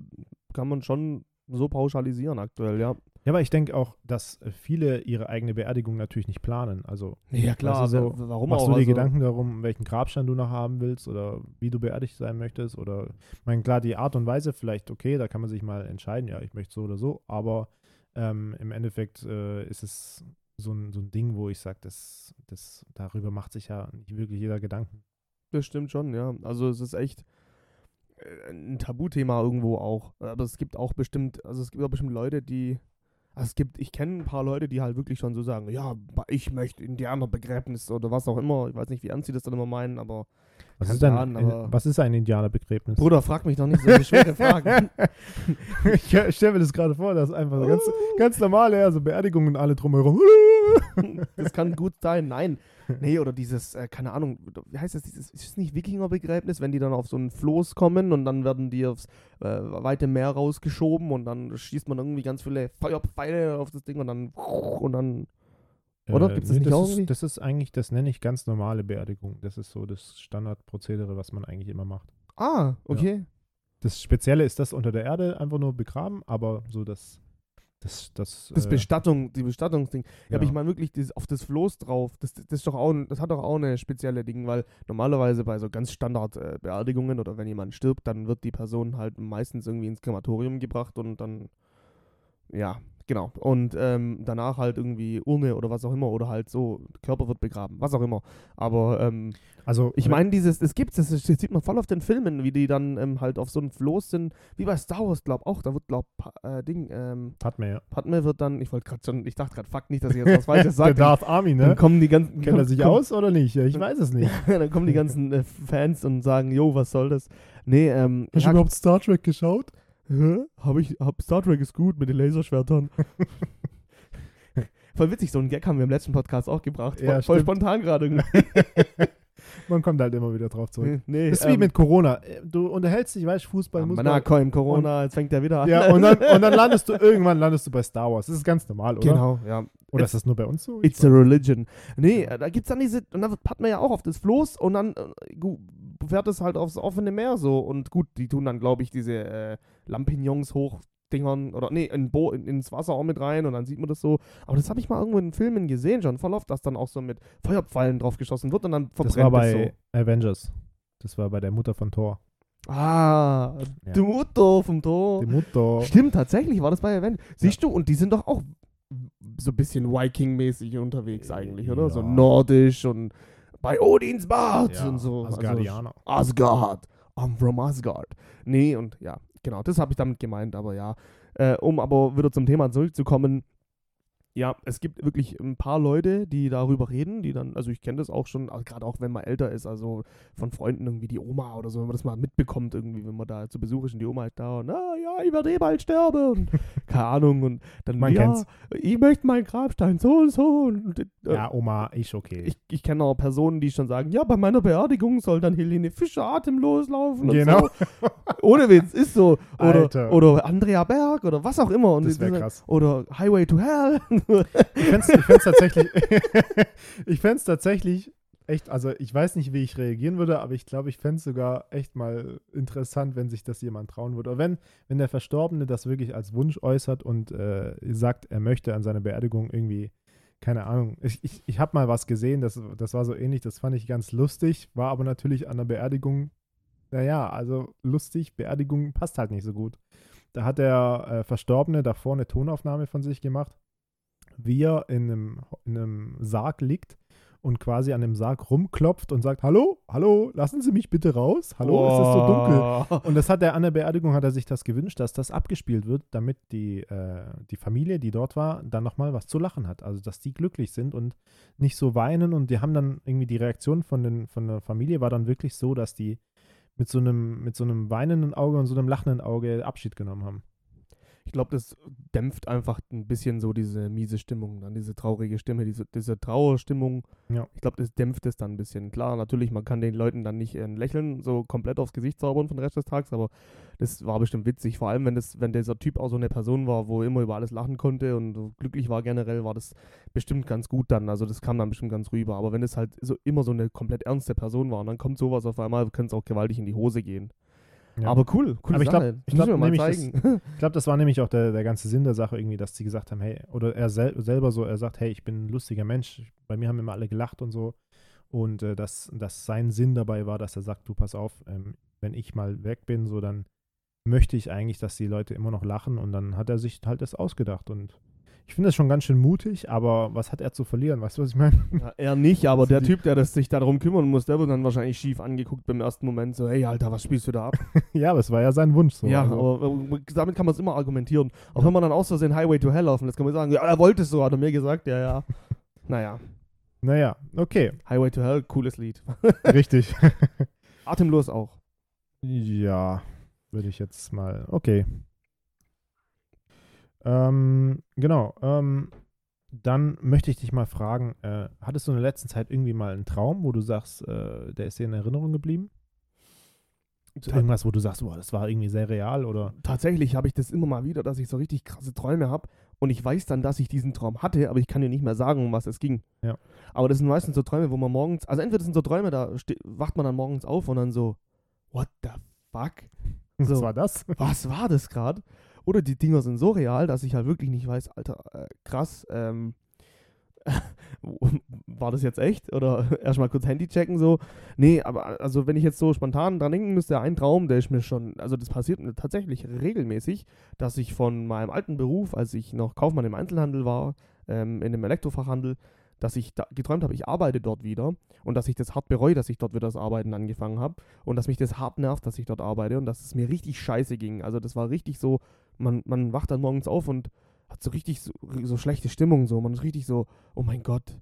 kann man schon so pauschalisieren aktuell, ja. Ja, aber ich denke auch, dass viele ihre eigene Beerdigung natürlich nicht planen. Also Ja, klar. Du, so, warum machst auch? du dir also, Gedanken darum, welchen Grabstein du noch haben willst oder wie du beerdigt sein möchtest? Oder, ich meine, klar, die Art und Weise vielleicht, okay, da kann man sich mal entscheiden, ja, ich möchte so oder so, aber ähm, im Endeffekt äh, ist es so ein, so ein Ding, wo ich sage, das, das, darüber macht sich ja nicht wirklich jeder Gedanken. Das stimmt schon, ja. Also es ist echt äh, ein Tabuthema irgendwo auch. Aber es gibt auch bestimmt, also es gibt auch bestimmt Leute, die. Also es gibt, ich kenne ein paar Leute, die halt wirklich schon so sagen, ja, ich möchte Indianerbegräbnis oder was auch immer. Ich weiß nicht, wie ernst sie das dann immer meinen, aber Was ist, ein, aber- was ist ein Indianerbegräbnis? Bruder, frag mich doch nicht so schwere Fragen. ich stelle mir das gerade vor, dass einfach so ganz, ganz normale, ja, so Beerdigungen alle drumherum. das kann gut sein. Nein. Nee, oder dieses, äh, keine Ahnung, wie heißt das, dieses, ist es nicht Wikingerbegräbnis, wenn die dann auf so ein Floß kommen und dann werden die aufs äh, weite Meer rausgeschoben und dann schießt man irgendwie ganz viele Feuerpfeile auf das Ding und dann und dann Oder? Gibt's das nicht das auch ist, irgendwie? das ist eigentlich, das nenne ich ganz normale Beerdigung. Das ist so das Standardprozedere, was man eigentlich immer macht. Ah, okay. Das Spezielle ist das unter der Erde einfach nur begraben, aber so das, das, das, Das äh, Bestattung, die Bestattungsding. Ja, aber ja. ich meine wirklich dieses, auf das Floß drauf, das, das ist doch auch, das hat doch auch eine spezielle Ding, weil normalerweise bei so ganz Standard äh, oder wenn jemand stirbt, dann wird die Person halt meistens irgendwie ins Krematorium gebracht und dann, ja, genau. Und ähm, danach halt irgendwie Urne oder was auch immer oder halt so, Körper wird begraben, was auch immer. Aber ähm, also ich meine, dieses, das gibt's, das, das sieht man voll auf den Filmen, wie die dann ähm, halt auf so einem Floß sind, wie bei Star Wars, glaub auch, da wird, glaub, Pa- äh, Ding, ähm, man ja. Padme wird dann, ich wollte gerade schon, ich dachte gerade, fuck nicht, dass ich jetzt was Falsches Der sage. Darth Army, Dann ne? kommen die ganzen. Kennt er sich kommen, aus oder nicht? Ja, ich weiß es nicht. dann kommen die ganzen äh, Fans und sagen, jo, was soll das? Nee, ähm, Hast du überhaupt Star Trek geschaut? Hä? hab ich, hab Star Trek ist gut mit den Laserschwertern. Voll witzig, so einen Gag haben wir im letzten Podcast auch gebracht. Ja, voll, voll spontan gerade. Man kommt halt immer wieder drauf zurück. nee, Das ist wie ähm, mit Corona. Du unterhältst dich, weißt Fußball, ja, muss Mann, komm, Corona, jetzt fängt der wieder an. Ja, und dann, und dann landest du, irgendwann landest du bei Star Wars. Das ist ganz normal, oder? Genau, ja. Oder ist das nur bei uns so? Ich It's a religion. Nee, äh, da gibt's dann diese, und dann hat man ja auch auf das Floß und dann äh, fährt es halt aufs offene Meer so und gut, die tun dann, glaube ich, diese äh, Lampignons hochdingern oder nee, in Bo in, ins Wasser auch mit rein und dann sieht man das so. Aber das habe ich mal irgendwo in Filmen gesehen, schon voll oft, dass dann auch so mit Feuerpfeilen drauf geschossen wird und dann verbrennt Das war bei Avengers. Das war bei der Mutter von Thor. so. Ah, Ja. die Mutter vom Tor. Die Mutter. Stimmt, tatsächlich war das bei Event. Siehst du, und die sind doch auch so ein bisschen Viking-mäßig unterwegs eigentlich, oder? So Ja. nordisch und bei Odins Bart Ja, und so. Asgardianer. Also, Asgard. I'm from Asgard. Nee, und ja, genau, das habe ich damit gemeint, aber ja. Äh, um aber wieder zum Thema zurückzukommen, ja, es gibt wirklich ein paar Leute, die darüber reden, die dann, also ich kenne das auch schon, also gerade auch wenn man älter ist, also von Freunden irgendwie die Oma oder so, wenn man das mal mitbekommt irgendwie, wenn man da zu Besuch ist und die Oma ist da und, ah ja, ich werde eh bald sterben und keine Ahnung und dann, Man ja, kennt's. ich möchte meinen Grabstein so und so und äh, Ja, Oma, ich okay. ich, ich kenne auch Personen, die schon sagen, ja, bei meiner Beerdigung soll dann Helene Fischer atemlos laufen. Genau. So. Ohne Witz, ist so. Oder, Alter. oder Andrea Berg oder was auch immer. Und das wäre krass. Oder Highway to Hell. Ich ich fänd's tatsächlich, ich fänd's tatsächlich echt, also ich weiß nicht, wie ich reagieren würde, aber ich glaube, ich fänd's sogar echt mal interessant, wenn sich das jemand trauen würde. Oder wenn, wenn der Verstorbene das wirklich als Wunsch äußert und äh, sagt, er möchte an seiner Beerdigung irgendwie, keine Ahnung, ich, ich, ich habe mal was gesehen, das, das war so ähnlich, das fand ich ganz lustig, war aber natürlich an der Beerdigung, naja, also lustig, Beerdigung passt halt nicht so gut. Da hat der äh, Verstorbene davor eine Tonaufnahme von sich gemacht wie er in einem, in einem Sarg liegt und quasi an dem Sarg rumklopft und sagt, hallo, hallo, lassen Sie mich bitte raus. Hallo, es ist so dunkel. dunkel. Und das hat er an der Beerdigung, hat er sich das gewünscht, dass das abgespielt wird, damit die, äh, die Familie, die dort war, dann nochmal was zu lachen hat. Also, dass die glücklich sind und nicht so weinen. Und die haben dann irgendwie die Reaktion von, den, von der Familie war dann wirklich so, dass die mit so einem, mit so einem weinenden Auge und so einem lachenden Auge Abschied genommen haben. Ich glaube, das dämpft einfach ein bisschen so diese miese Stimmung, dann diese traurige Stimme, diese, diese Trauerstimmung. Ja. Ich glaube, das dämpft es dann ein bisschen. Klar, natürlich, man kann den Leuten dann nicht ein Lächeln so komplett aufs Gesicht zaubern für den Rest des Tages, aber das war bestimmt witzig. Vor allem, wenn, das, wenn dieser Typ auch so eine Person war, wo er immer über alles lachen konnte und so glücklich war generell, war das bestimmt ganz gut dann. Also das kam dann bestimmt ganz rüber. Aber wenn es halt so immer so eine komplett ernste Person war und dann kommt sowas auf einmal, könnte es auch gewaltig in die Hose gehen. Ja. Aber cool, cool. Aber ich glaub- Sache. ich müssen glaub das- glaube, das war nämlich auch der, der ganze Sinn der Sache irgendwie, dass sie gesagt haben, hey, oder er sel selber so, er sagt, hey, ich bin ein lustiger Mensch, bei mir haben immer alle gelacht und so. Und äh, dass, dass sein Sinn dabei war, dass er sagt, du pass auf, ähm, wenn ich mal weg bin, so dann möchte ich eigentlich, dass die Leute immer noch lachen und dann hat er sich halt das ausgedacht und ich finde das schon ganz schön mutig, aber was hat er zu verlieren? Weißt du, was ich meine? Ja, er nicht, aber Also der Typ, der das sich darum kümmern muss, der wird dann wahrscheinlich schief angeguckt beim ersten Moment. So, hey Alter, was spielst du da ab? ja, aber es war ja sein Wunsch so. ja, also, aber äh, damit kann man es immer argumentieren. Auch wenn man dann aus Versehen Highway to Hell laufen lässt, kann man sagen, ja, er wollte es so, hat er mir gesagt, ja, ja. naja, naja, okay, Highway to Hell, cooles Lied. richtig. Atemlos auch. Ja, würde ich jetzt mal. Okay. Ähm, genau. Ähm, dann möchte ich dich mal fragen, äh, hattest du in der letzten Zeit irgendwie mal einen Traum, wo du sagst, äh, der ist dir in Erinnerung geblieben? Irgendwas, wo du sagst, boah, das war irgendwie sehr real oder? Tatsächlich habe ich das immer mal wieder, dass ich so richtig krasse Träume habe und ich weiß dann, dass ich diesen Traum hatte, aber ich kann dir nicht mehr sagen, um was es ging. Ja. Aber das sind meistens so Träume, wo man morgens, also entweder das sind so Träume, da wacht man dann morgens auf und dann so, what the fuck? Was So. war das? was war das gerade? Oder die Dinger sind so real, dass ich halt wirklich nicht weiß, Alter, äh, krass, ähm, war das jetzt echt? Oder erstmal kurz Handy checken so. Nee, aber also wenn ich jetzt so spontan dran denken müsste, ein Traum, der ist mir schon, also das passiert mir tatsächlich regelmäßig, dass ich von meinem alten Beruf, als ich noch Kaufmann im Einzelhandel war, ähm, in einem Elektrofachhandel, dass ich da geträumt habe, ich arbeite dort wieder und dass ich das hart bereue, dass ich dort wieder das Arbeiten angefangen habe und dass mich das hart nervt, dass ich dort arbeite und dass es mir richtig scheiße ging. Also das war richtig so, man, man wacht dann morgens auf und hat so richtig so, so schlechte Stimmung, so man ist richtig so, oh mein Gott,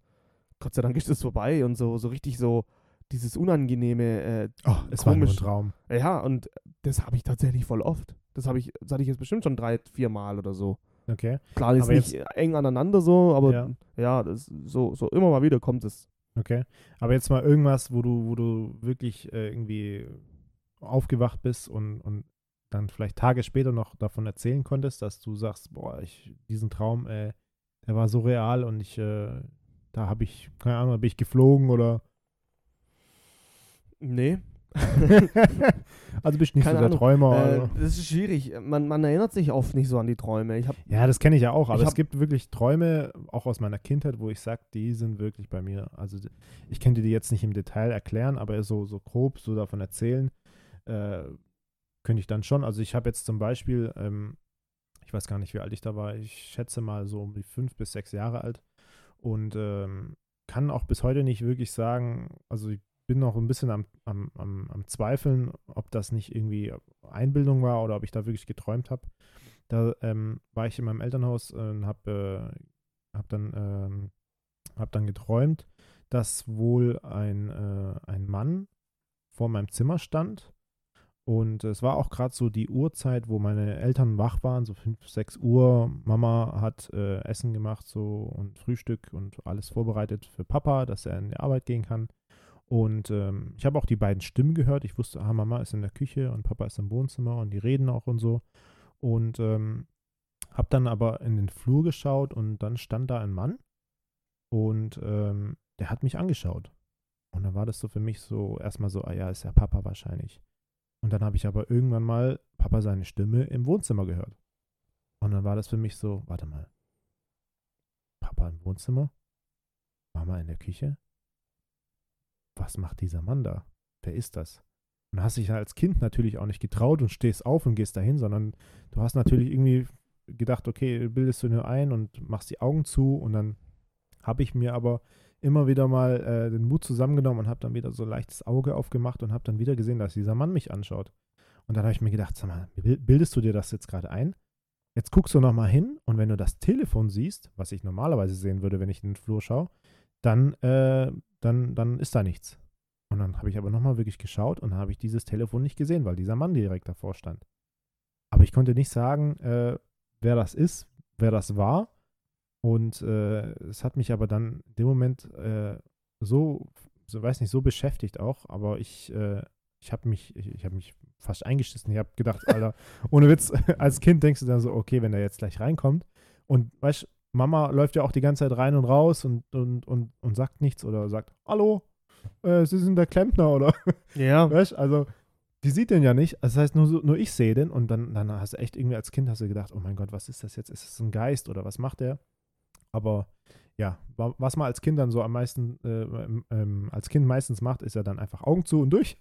Gott sei Dank ist es vorbei und so, so richtig so dieses unangenehme, äh, Oh, es war nur ein. Traum. ja, und das habe ich tatsächlich voll oft. Das habe ich, das hatte ich jetzt bestimmt schon drei, vier Mal oder so. Okay. Klar, jetzt Aber nicht eng aneinander so, aber Ja. ja, das so, so immer mal wieder kommt es. Okay. Aber jetzt mal irgendwas, wo du, wo du wirklich äh, irgendwie aufgewacht bist und, und dann vielleicht Tage später noch davon erzählen konntest, dass du sagst, boah, ich, diesen Traum, äh, der war so real und ich, äh, da habe ich, keine Ahnung, bin ich geflogen oder Nee. also bist du nicht Keine so der Ahnung. Träumer. Äh, oder? das ist schwierig. Man, man erinnert sich oft nicht so an die Träume. Ich habe Ja, das kenne ich ja auch, aber es hab- gibt wirklich Träume, auch aus meiner Kindheit, wo ich sage, die sind wirklich bei mir. Also ich könnte die jetzt nicht im Detail erklären, aber so, so grob so davon erzählen, äh, könnte ich dann schon. Also ich habe jetzt zum Beispiel, ähm, ich weiß gar nicht, wie alt ich da war, ich schätze mal so um die fünf bis sechs Jahre alt und ähm, kann auch bis heute nicht wirklich sagen, also ich bin noch ein bisschen am, am, am, am Zweifeln, ob das nicht irgendwie Einbildung war oder ob ich da wirklich geträumt habe. Da ähm, war ich in meinem Elternhaus und habe äh, hab dann, ähm, hab dann geträumt, dass wohl ein, äh, ein Mann vor meinem Zimmer stand. Und es war auch gerade so die Uhrzeit, wo meine Eltern wach waren, so 5, 6 Uhr. Mama hat äh, Essen gemacht so und Frühstück und alles vorbereitet für Papa, dass er in die Arbeit gehen kann. Und ähm, ich habe auch die beiden Stimmen gehört. Ich wusste, ah, Mama ist in der Küche und Papa ist im Wohnzimmer und die reden auch und so. Und ähm, habe dann aber in den Flur geschaut und dann stand da ein Mann und ähm, der hat mich angeschaut. Und dann war das so für mich so erstmal so, ah ja, ist ja Papa wahrscheinlich. Und dann habe ich aber irgendwann mal Papa seine Stimme im Wohnzimmer gehört. Und dann war das für mich so, warte mal. Papa im Wohnzimmer? Mama in der Küche? Was macht dieser Mann da? Wer ist das? Und hast dich als Kind natürlich auch nicht getraut und stehst auf und gehst dahin, sondern du hast natürlich irgendwie gedacht, okay, bildest du nur ein und machst die Augen zu und dann habe ich mir aber immer wieder mal äh, den Mut zusammengenommen und habe dann wieder so leichtes Auge aufgemacht und habe dann wieder gesehen, dass dieser Mann mich anschaut. Und dann habe ich mir gedacht, sag mal, bil- bildest du dir das jetzt gerade ein? Jetzt guckst du nochmal hin und wenn du das Telefon siehst, was ich normalerweise sehen würde, wenn ich in den Flur schaue, dann, äh, dann, dann ist da nichts. Und dann habe ich aber nochmal wirklich geschaut und habe ich dieses Telefon nicht gesehen, weil dieser Mann direkt davor stand. Aber ich konnte nicht sagen, äh, wer das ist, wer das war. Und äh, es hat mich aber dann in dem Moment äh, so, so, weiß nicht, so beschäftigt auch. Aber ich, äh, ich habe mich, ich, ich habe mich fast eingeschissen. Ich habe gedacht, Alter, ohne Witz, als Kind denkst du dann so, okay, wenn der jetzt gleich reinkommt. Und weißt Mama läuft ja auch die ganze Zeit rein und raus und, und, und, und sagt nichts oder sagt, hallo, äh, Sie sind der Klempner oder Ja. Weißt also, die sieht den ja nicht. Das heißt, nur, nur ich sehe den und dann, dann hast du echt irgendwie als Kind hast du gedacht, oh mein Gott, was ist das jetzt? Ist das ein Geist oder was macht der? Aber ja, wa- was man als Kind dann so am meisten, äh, ähm, ähm, als Kind meistens macht, ist ja dann einfach Augen zu und durch.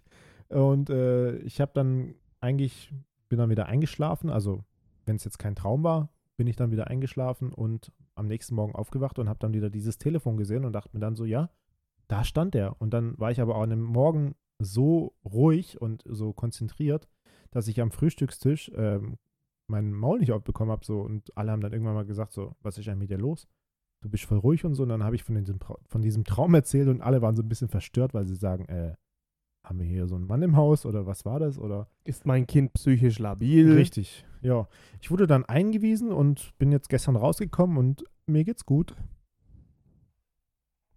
Und äh, ich habe dann eigentlich, bin dann wieder eingeschlafen. Also, wenn es jetzt kein Traum war, bin ich dann wieder eingeschlafen und am nächsten Morgen aufgewacht und habe dann wieder dieses Telefon gesehen und dachte mir dann so, ja, da stand er. Und dann war ich aber auch an dem Morgen so ruhig und so konzentriert, dass ich am Frühstückstisch ähm, meinen Maul nicht aufbekommen habe. So, und alle haben dann irgendwann mal gesagt: So, was ist eigentlich mit dir los? Du bist voll ruhig und so. Und dann habe ich von diesem, Trau- von diesem Traum erzählt und alle waren so ein bisschen verstört, weil sie sagen: äh, haben wir hier so einen Mann im Haus oder was war das? Oder Ist mein Kind psychisch labil? richtig, ja. Ich wurde dann eingewiesen und bin jetzt gestern rausgekommen und mir geht's gut.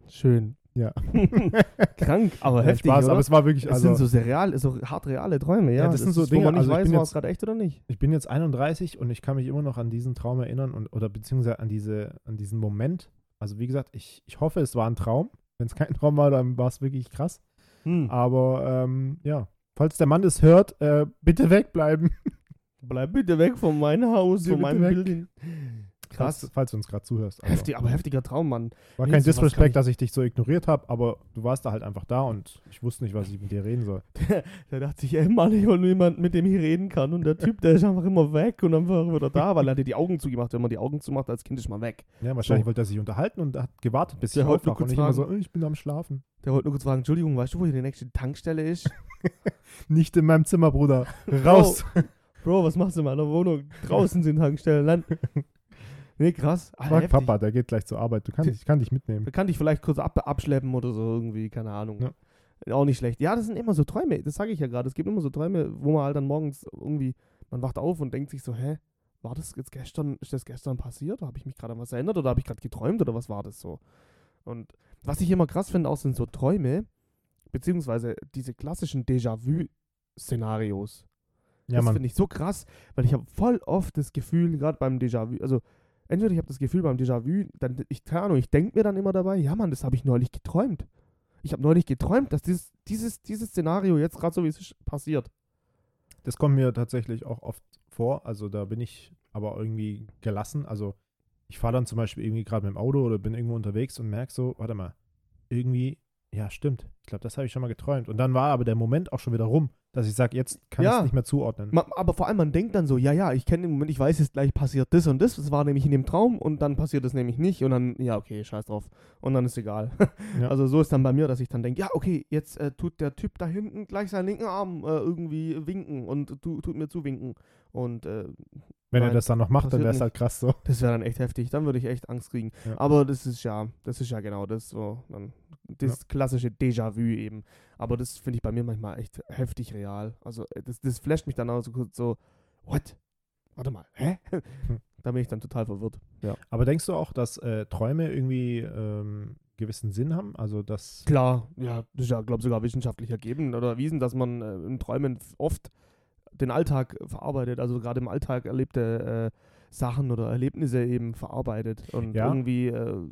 Schön. Ja. Krank, aber Ja, heftig, Spaß, oder? aber es war wirklich, also sind so sehr real, so hart reale Träume, ja. Ja, das sind so ist, Dinge, wo man nicht also ich weiß, war es gerade echt oder nicht. ich bin jetzt 31 und ich kann mich immer noch an diesen Traum erinnern und oder beziehungsweise an diese, an diesen Moment. Also wie gesagt, ich, ich hoffe, es war ein Traum. Wenn es kein Traum war, dann war es wirklich krass. Hm. Aber ähm, ja, falls der Mann es hört, äh, bitte wegbleiben. Bleib bitte weg von meinem Haus, Bitte von meinem. Building. Falls, Krass. falls du uns gerade zuhörst. Also, Heftig, aber heftiger Traum, Mann. war Nee, kein ich- Disrespect, dass ich dich so ignoriert habe, aber du warst da halt einfach da und ich wusste nicht, was ich mit dir reden soll. Der dachte sich, ey Mann, ich will niemand, mit dem ich reden kann. Und der Typ, der ist einfach immer weg und einfach wieder da, weil er hatte die Augen zugemacht. Wenn man die Augen zumacht als Kind, ist man weg. Ja, wahrscheinlich So. wollte er sich unterhalten und hat gewartet, bis Der ich aufwache und kurz ich immer fragen. so, ich bin am Schlafen. Der wollte nur kurz fragen, Entschuldigung, weißt du, wo hier die nächste Tankstelle ist? Nicht in meinem Zimmer, Bruder. Raus. Bro, was machst du in meiner Wohnung? Draußen sind Tankstellen. Land. Nee, krass. Alter, Frag heftig. Papa, der geht gleich zur Arbeit. Du kannst, ich kann dich mitnehmen. Da kann dich vielleicht kurz ab, abschleppen oder so irgendwie, keine Ahnung. Auch nicht schlecht. Ja, das sind immer so Träume, das sage ich ja gerade. Es gibt immer so Träume, wo man halt dann morgens irgendwie, man wacht auf und denkt sich so, hä, war das jetzt gestern, ist das gestern passiert? Habe ich mich gerade an was erinnert oder habe ich gerade geträumt oder was war das so? Und was ich immer krass finde, auch sind so Träume, beziehungsweise diese klassischen Déjà-vu-Szenarios. Ja, das finde ich so krass, weil ich habe voll oft das Gefühl, gerade beim Déjà-vu, also entweder ich habe das Gefühl beim Déjà-vu, dann, ich, keine Ahnung, ich denke mir dann immer dabei, ja Mann, das habe ich neulich geträumt. Ich habe neulich geträumt, dass dieses, dieses, dieses Szenario jetzt gerade so wie es passiert. Das kommt mir tatsächlich auch oft vor. Also da bin ich aber irgendwie gelassen. Also ich fahre dann zum Beispiel irgendwie gerade mit dem Auto oder bin irgendwo unterwegs und merke so, warte mal, irgendwie, ja stimmt. Ich glaube, das habe ich schon mal geträumt. Und dann war aber der Moment auch schon wieder rum, dass ich sage, jetzt kann ich Ja. es nicht mehr zuordnen. Ma, aber vor allem, man denkt dann so, ja, ja, ich kenne den Moment, ich weiß jetzt gleich passiert das und das, das war nämlich in dem Traum und dann passiert das nämlich nicht und dann, ja, okay, scheiß drauf. Und dann ist egal. Ja. Also so ist dann bei mir, dass ich dann denke, ja, okay, jetzt äh, tut der Typ da hinten gleich seinen linken Arm äh, irgendwie winken und tu, tut mir zuwinken. Und äh, Wenn er nein, das dann noch macht, dann wäre es halt krass so. Das wäre dann echt heftig. Dann würde ich echt Angst kriegen. Ja. Aber das ist ja, das ist ja genau das so. Dann, das klassische Déjà-vu eben. Aber das finde ich bei mir manchmal echt heftig real. Also äh, das, das flasht mich dann auch so kurz so, what? Warte mal, hä? da bin ich dann total verwirrt. Ja. Aber denkst du auch, dass äh, Träume irgendwie ähm, gewissen Sinn haben? Also dass Klar, ja, das ist ja, glaube ich, sogar wissenschaftlich ergeben oder erwiesen, dass man äh, in Träumen oft den Alltag verarbeitet, also gerade im Alltag erlebte äh, Sachen oder Erlebnisse eben verarbeitet und Ja. irgendwie äh,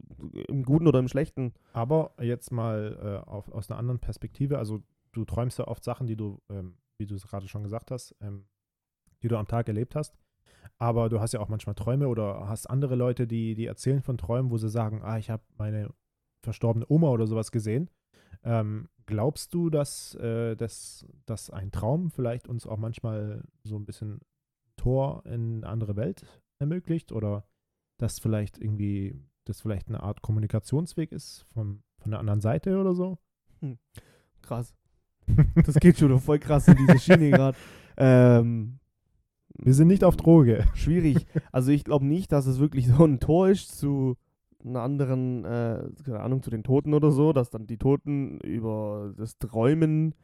im Guten oder im Schlechten. Aber jetzt mal äh, auf, aus einer anderen Perspektive, also du träumst ja oft Sachen, die du, ähm, wie du es gerade schon gesagt hast, ähm, die du am Tag erlebt hast. Aber du hast ja auch manchmal Träume oder hast andere Leute, die, die erzählen von Träumen, wo sie sagen, ah, ich habe meine verstorbene Oma oder sowas gesehen. Ähm, glaubst du, dass, äh, dass, dass ein Traum vielleicht uns auch manchmal so ein bisschen Tor in eine andere Welt ermöglicht oder dass vielleicht irgendwie das vielleicht eine Art Kommunikationsweg ist vom, von der anderen Seite oder so? Krass. Das geht schon voll krass in diese Schiene gerade. Ähm, Wir sind nicht auf Droge. schwierig. Also ich glaube nicht, dass es wirklich so ein Tor ist zu einer anderen, äh, keine Ahnung, zu den Toten oder so, dass dann die Toten über das Träumen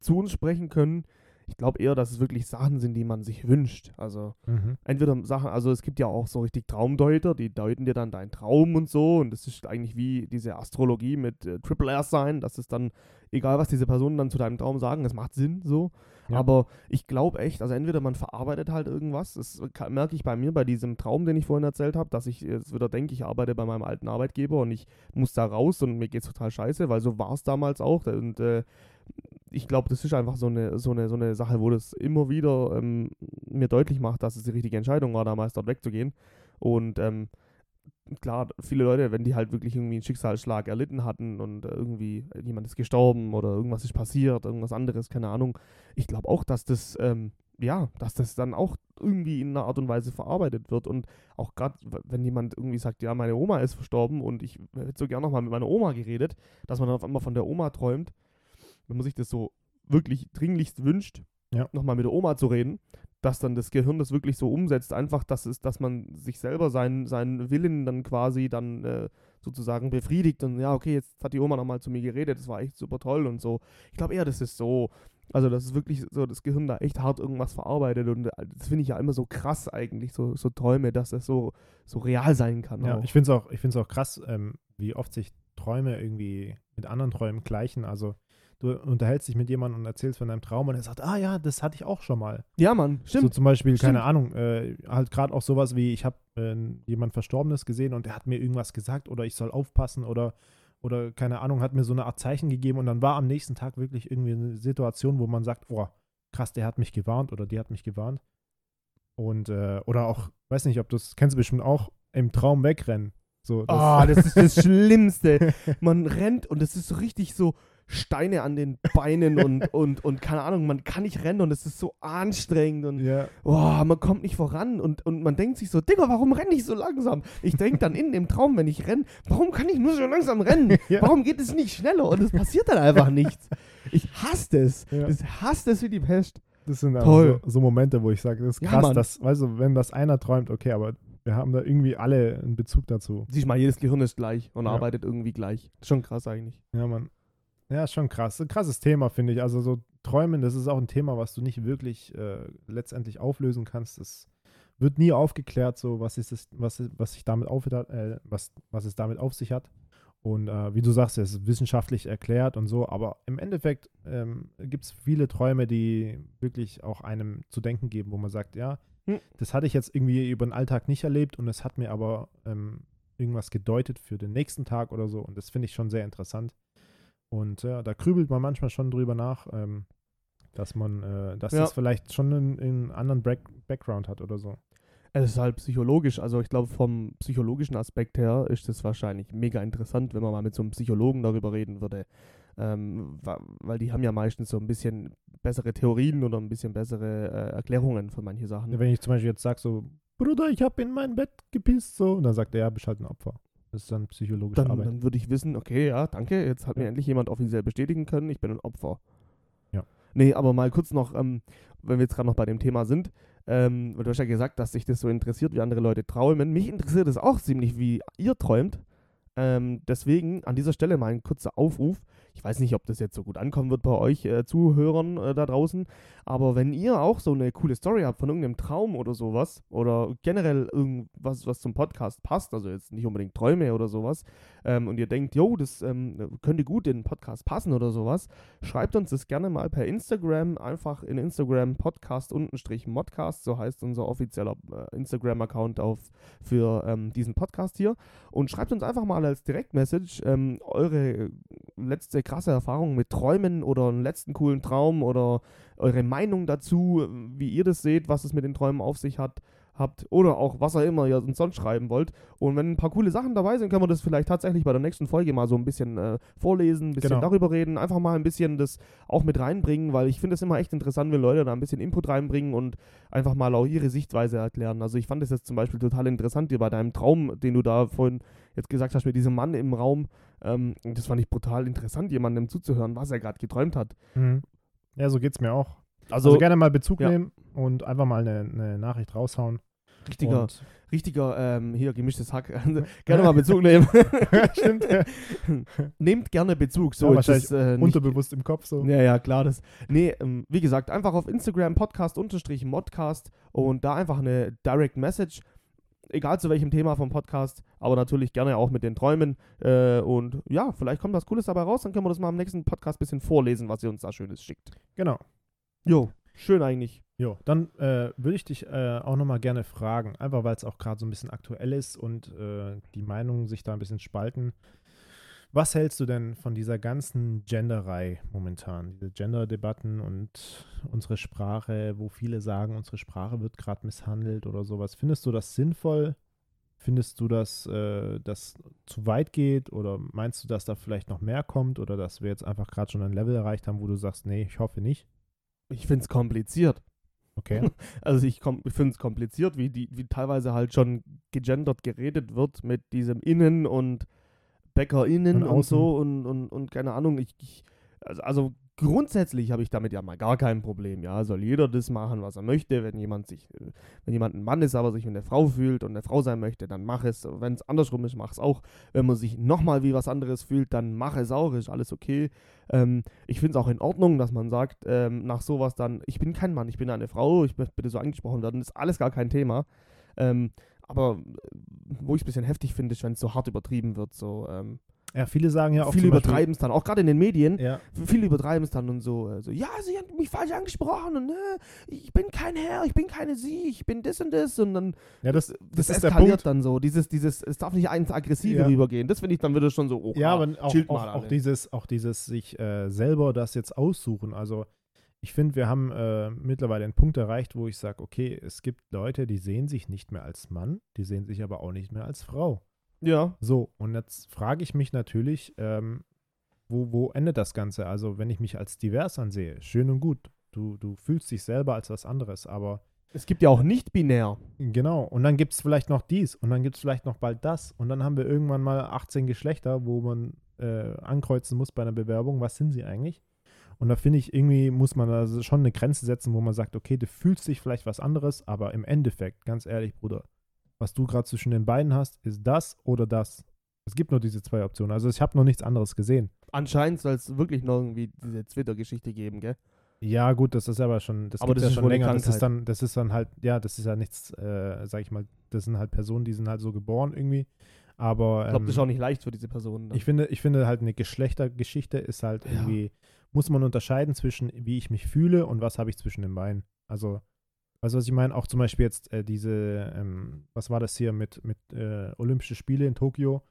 zu uns sprechen können. Ich glaube eher, dass es wirklich Sachen sind, die man sich wünscht. Also Mhm. entweder Sachen, also es gibt ja auch so richtig Traumdeuter, die deuten dir dann deinen Traum und so und das ist eigentlich wie diese Astrologie mit äh, Triple R sein, dass es dann, egal was diese Personen dann zu deinem Traum sagen, es macht Sinn so. Ja. Aber ich glaube echt, also entweder man verarbeitet halt irgendwas, das merke ich bei mir bei diesem Traum, den ich vorhin erzählt habe, dass ich jetzt wieder denke, ich arbeite bei meinem alten Arbeitgeber und ich muss da raus und mir geht's total scheiße, weil so war es damals auch und äh, ich glaube, das ist einfach so eine, so, eine, so eine Sache, wo das immer wieder ähm, mir deutlich macht, dass es die richtige Entscheidung war, damals dort wegzugehen. Und ähm, klar, viele Leute, wenn die halt wirklich irgendwie einen Schicksalsschlag erlitten hatten und äh, irgendwie jemand ist gestorben oder irgendwas ist passiert, irgendwas anderes, keine Ahnung. Ich glaube auch, dass das, ähm, ja, dass das dann auch irgendwie in einer Art und Weise verarbeitet wird. Und auch gerade, wenn jemand irgendwie sagt, ja, meine Oma ist verstorben und ich hätte so gerne nochmal mit meiner Oma geredet, dass man dann auf einmal von der Oma träumt, wenn man sich das so wirklich dringlichst wünscht, Ja. nochmal mit der Oma zu reden, dass dann das Gehirn das wirklich so umsetzt, einfach, dass es, dass man sich selber seinen, seinen Willen dann quasi dann äh, sozusagen befriedigt und ja, okay, jetzt hat die Oma nochmal zu mir geredet, das war echt super toll und so. Ich glaube eher, das ist so. Also, das ist wirklich so, das Gehirn da echt hart irgendwas verarbeitet und äh, das finde ich ja immer so krass eigentlich, so, so Träume, dass das so, so real sein kann. Ja, auch. ich finde es auch, ich find's auch krass, ähm, wie oft sich Träume irgendwie mit anderen Träumen gleichen. Also, du unterhältst dich mit jemandem und erzählst von deinem Traum und er sagt, ah ja, das hatte ich auch schon mal. ja, Mann, So stimmt. zum Beispiel, keine Stimmt. Ahnung, äh, halt gerade auch sowas wie, ich habe äh, jemand Verstorbenes gesehen und der hat mir irgendwas gesagt oder ich soll aufpassen oder, oder keine Ahnung, hat mir so eine Art Zeichen gegeben und dann war am nächsten Tag wirklich irgendwie eine Situation, wo man sagt, oh, krass, der hat mich gewarnt oder die hat mich gewarnt. Und, äh, oder auch, weiß nicht, ob du das kennst du bestimmt auch, im Traum wegrennen. So, das, Ah, das ist das Schlimmste. Man rennt und es ist so richtig so Steine an den Beinen und, und, und keine Ahnung, man kann nicht rennen und es ist so anstrengend und ja, boah, man kommt nicht voran und, und man denkt sich so, Digga, warum renne ich so langsam? Ich denke dann in dem Traum, wenn ich renne, warum kann ich nur so langsam rennen? Ja. Warum geht es nicht schneller? Und es passiert dann einfach nichts. Ich hasse es. Ja. Ich hasse es wie die Pest. das sind Toll. so, so Momente, wo ich sage, das ist Ja, krass, Mann. dass, weißt du, wenn das einer träumt, okay, aber wir haben da irgendwie alle einen Bezug dazu. Siehst mal, jedes Gehirn ist gleich und arbeitet irgendwie gleich. Schon krass eigentlich. Ja, Mann. Ja, ist schon krass. Ein krasses Thema, finde ich. Also so Träumen, das ist auch ein Thema, was du nicht wirklich äh, letztendlich auflösen kannst. Das wird nie aufgeklärt, so was ist es, was, was sich damit auf, äh, was, was es damit auf sich hat. Und äh, wie du sagst, es ist wissenschaftlich erklärt und so, aber im Endeffekt ähm, gibt es viele Träume, die wirklich auch einem zu denken geben, wo man sagt, ja, Hm. das hatte ich jetzt irgendwie über den Alltag nicht erlebt und es hat mir aber ähm, irgendwas gedeutet für den nächsten Tag oder so. Und das finde ich schon sehr interessant. Und ja, da grübelt man manchmal schon drüber nach, ähm, dass man, äh, dass Ja. das vielleicht schon einen, anderen Back Background hat oder so. Es ist halt psychologisch, also ich glaube vom psychologischen Aspekt her ist es wahrscheinlich mega interessant, wenn man mal mit so einem Psychologen darüber reden würde. Ähm, weil die haben ja meistens so ein bisschen bessere Theorien oder ein bisschen bessere äh, Erklärungen für manche Sachen. Wenn ich zum Beispiel jetzt sage, so, Bruder, ich habe in mein Bett gepisst, so, und dann sagt er, ja, bist halt ein Opfer. Das ist dann psychologische Dann, Arbeit. dann würde ich wissen, okay, ja, danke, jetzt hat mir Ja. endlich jemand offiziell bestätigen können, ich bin ein Opfer. Ja. Nee, aber mal kurz noch, ähm, wenn wir jetzt gerade noch bei dem Thema sind, ähm, weil du hast ja gesagt, dass sich das so interessiert, wie andere Leute träumen. Mich interessiert es auch ziemlich, wie ihr träumt. Ähm, deswegen an dieser Stelle mal ein kurzer Aufruf. Ich weiß nicht, ob das jetzt so gut ankommen wird bei euch äh, Zuhörern äh, da draußen, aber wenn ihr auch so eine coole Story habt von irgendeinem Traum oder sowas oder generell irgendwas, was zum Podcast passt, also jetzt nicht unbedingt Träume oder sowas, ähm, und ihr denkt, jo, das ähm, könnte gut in den Podcast passen oder sowas, schreibt uns das gerne mal per Instagram, einfach in Instagram Podcast untenstrich Modcast, so heißt unser offizieller äh, Instagram-Account auf für ähm, diesen Podcast hier. Und schreibt uns einfach mal als Direktmessage ähm, eure äh, krasse Erfahrung mit Träumen oder einen letzten coolen Traum oder eure Meinung dazu, wie ihr das seht, was es mit den Träumen auf sich hat, habt oder auch was auch immer ihr uns sonst schreiben wollt. Und wenn ein paar coole Sachen dabei sind, können wir das vielleicht tatsächlich bei der nächsten Folge mal so ein bisschen äh, vorlesen, ein bisschen Genau. darüber reden, einfach mal ein bisschen das auch mit reinbringen, weil ich finde es immer echt interessant, wenn Leute da ein bisschen Input reinbringen und einfach mal auch ihre Sichtweise erklären. Also ich fand es jetzt zum Beispiel total interessant, dir bei deinem Traum, den du da vorhin jetzt gesagt hast, mit diesem Mann im Raum, ähm, das fand ich brutal interessant, jemandem zuzuhören, was er gerade geträumt hat. Mhm. Ja, so geht's mir auch. Also, Also, gerne mal Bezug ja. nehmen und einfach mal eine, eine Nachricht raushauen. richtiger, Und, richtiger, ähm, hier gemischtes Hack, gerne mal Bezug nehmen. Stimmt, ja. Nehmt gerne Bezug. So, Ja, jetzt ist, äh, nicht, Unterbewusst im Kopf so. Ja, ja, klar. Das, nee, ähm, wie gesagt, einfach auf Instagram Podcast-Modcast und da einfach eine Direct Message, egal zu welchem Thema vom Podcast, aber natürlich gerne auch mit den Träumen. Äh, und ja, vielleicht kommt was Cooles dabei raus, dann können wir das mal im nächsten Podcast ein bisschen vorlesen, was ihr uns da Schönes schickt. Genau. Jo, schön eigentlich. Jo, dann äh, würde ich dich äh, auch nochmal gerne fragen, einfach weil es auch gerade so ein bisschen aktuell ist und äh, die Meinungen sich da ein bisschen spalten. Was hältst du denn von dieser ganzen Genderei momentan? Diese Gender-Debatten und unsere Sprache, wo viele sagen, unsere Sprache wird gerade misshandelt oder sowas. Findest du das sinnvoll? Findest du, dass äh, das zu weit geht? Oder meinst du, dass da vielleicht noch mehr kommt? Oder dass wir jetzt einfach gerade schon ein Level erreicht haben, wo du sagst, nee, ich hoffe nicht? Ich finde es kompliziert. Okay. Also ich, ich finde es kompliziert, wie, die, wie teilweise halt schon gegendert geredet wird mit diesem Innen und BäckerInnen Und und, so und, und, und keine Ahnung. Ich, ich, also, also grundsätzlich habe ich damit ja mal gar kein Problem. Ja, soll jeder das machen, was er möchte. Wenn jemand sich, äh, wenn jemand ein Mann ist, aber sich wie eine Frau fühlt und eine Frau sein möchte, dann mach es. Wenn es andersrum ist, mach es auch. Wenn man sich nochmal wie was anderes fühlt, dann mach es auch. Ist alles okay. Ähm, ich finde es auch in Ordnung, dass man sagt, ähm, nach sowas dann, ich bin kein Mann, ich bin eine Frau, ich möchte bitte so angesprochen werden. ist alles gar kein Thema. Ähm, aber äh, wo ich es ein bisschen heftig finde, ist, wenn es so hart übertrieben wird. So, ähm, Ja, viele sagen ja auch. viele übertreiben es dann, auch gerade in den Medien. Ja, Viele übertreiben es dann und so, äh, so, ja, sie hat mich falsch angesprochen und äh, ich bin kein Herr, ich bin keine sie, ich bin das und das und dann ja das, das, das ist der eskaliert Punkt. dann so, dieses, dieses, es darf nicht ins Aggressive Ja. rübergehen. Das finde ich dann wieder schon so, oh, Ja, aber auch, auch, mal auch, dieses, auch dieses sich äh, selber das jetzt aussuchen. Also ich finde, wir haben äh, mittlerweile einen Punkt erreicht, wo ich sage, okay, es gibt Leute, die sehen sich nicht mehr als Mann, die sehen sich aber auch nicht mehr als Frau. Ja, So, und jetzt frage ich mich natürlich, ähm, wo, wo endet das Ganze? Also wenn ich mich als divers ansehe, schön und gut. Du, du fühlst dich selber als was anderes, aber es gibt ja auch nicht binär. Genau, und dann gibt es vielleicht noch dies und dann gibt es vielleicht noch bald das und dann haben wir irgendwann mal 18 Geschlechter, wo man äh, ankreuzen muss bei einer Bewerbung, was sind sie eigentlich? Und da finde ich, irgendwie muss man also schon eine Grenze setzen, wo man sagt, okay, du fühlst dich vielleicht was anderes, aber im Endeffekt, ganz ehrlich, Bruder, was du gerade zwischen den beiden hast, ist das oder das. Es gibt nur diese zwei Optionen. Also ich habe noch nichts anderes gesehen. Anscheinend soll es wirklich noch irgendwie diese Twitter-Geschichte geben, gell? Ja, gut, das ist aber schon, das Aber das ist ja schon wohl eine länger. Das ist dann, das ist dann halt, ja, das ist ja nichts, äh, sag ich mal, das sind halt Personen, die sind halt so geboren irgendwie. Aber Ich glaube, ähm, das ist auch nicht leicht für diese Personen. dann. ich finde, ich finde halt eine Geschlechtergeschichte ist halt Ja. irgendwie, muss man unterscheiden zwischen wie ich mich fühle und was habe ich zwischen den Beinen. Also, weißt du, was ich meine? Auch zum Beispiel jetzt äh, diese, ähm, was war das hier mit, mit äh, Olympische Spiele in Tokio,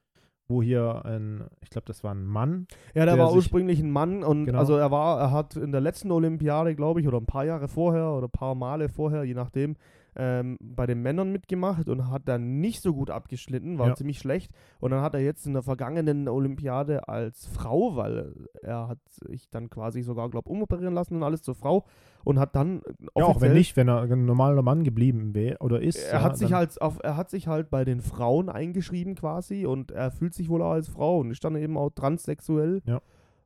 wo hier ein, ich glaube, das war ein Mann. Ja, der, der war ursprünglich ein Mann und Genau. also er war, er hat in der letzten Olympiade, glaube ich, oder ein paar Jahre vorher oder ein paar Male vorher, je nachdem, ähm, bei den Männern mitgemacht und hat dann nicht so gut abgeschnitten, war Ja. ziemlich schlecht. Und dann hat er jetzt in der vergangenen Olympiade als Frau, weil er hat sich dann quasi sogar, glaube ich, umoperieren lassen und alles zur Frau und hat dann Ja, auch wenn nicht, wenn er ein normaler Mann geblieben wäre oder ist. er ja, hat sich halt auf, er hat sich halt bei den Frauen eingeschrieben quasi und er fühlt sich wohl auch als Frau und ist dann eben auch transsexuell Ja.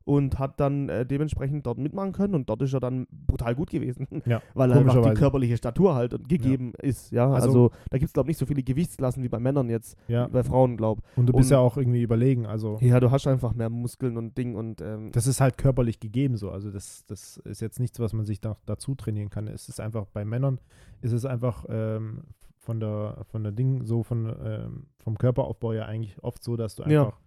Und hat dann äh, dementsprechend dort mitmachen können und dort ist er dann brutal gut gewesen, Ja, weil einfach die körperliche Statur halt und gegeben ist, ja, also, Also- da gibt es glaube ich nicht so viele Gewichtsklassen wie bei Männern jetzt, Ja, bei Frauen glaube und du bist und- ja auch irgendwie überlegen. Also, Ja, du hast einfach mehr Muskeln und Ding und ähm, das ist halt körperlich gegeben so. Also, das, das ist jetzt nichts, was man sich da, dazu trainieren kann. Es ist einfach, bei Männern ist es einfach ähm, von der, von der Ding, so von, ähm, vom Körperaufbau ja eigentlich oft so, dass du Ja. einfach,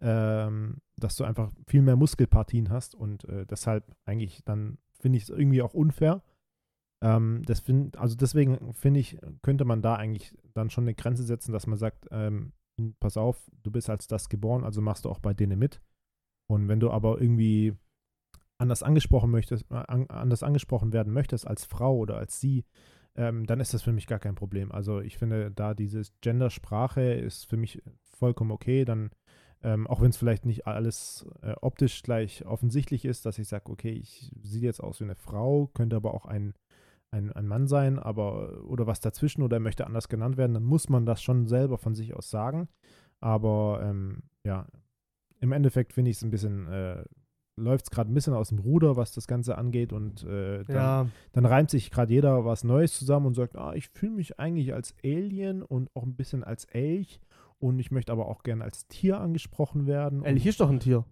ähm, dass du einfach viel mehr Muskelpartien hast und äh, deshalb eigentlich dann finde ich es irgendwie auch unfair. Ähm, das find, also deswegen finde ich, könnte man da eigentlich dann schon eine Grenze setzen, dass man sagt, ähm, pass auf, du bist als das geboren, also machst du auch bei denen mit. Und wenn du aber irgendwie anders angesprochen möchtest, äh, an, anders angesprochen werden möchtest als Frau oder als sie, ähm, dann ist das für mich gar kein Problem. Also ich finde, da dieses Gendersprache ist für mich vollkommen okay. Dann, ähm, auch wenn es vielleicht nicht alles äh, optisch gleich offensichtlich ist, dass ich sage, okay, ich sehe jetzt aus wie eine Frau, könnte aber auch ein, ein, ein Mann sein, aber oder was dazwischen oder er möchte anders genannt werden, dann muss man das schon selber von sich aus sagen. Aber ähm, ja, im Endeffekt finde ich es ein bisschen, äh, läuft es gerade ein bisschen aus dem Ruder, was das Ganze angeht und äh, dann, ja, dann reimt sich gerade jeder was Neues zusammen und sagt, ah, ich fühle mich eigentlich als Alien und auch ein bisschen als Elch und ich möchte aber auch gerne als Tier angesprochen werden. Elch ist doch ein Tier.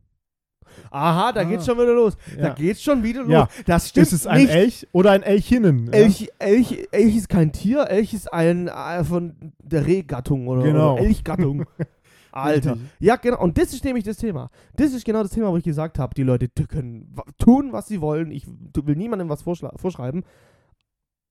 Aha, da Ah. geht's schon wieder los. Da ja. geht's schon wieder los. Ja. Das stimmt Ist es ein nicht. Elch oder ein Elchinnen? ja? Elch, Elch, Elch ist kein Tier, Elch ist ein äh, von der Rehgattung oder, Genau. oder Elchgattung. Alter. Ja, genau. Und das ist nämlich das Thema. Das ist genau das Thema, wo ich gesagt habe, die Leute die können tun, was sie wollen. Ich will niemandem was vorschreiben.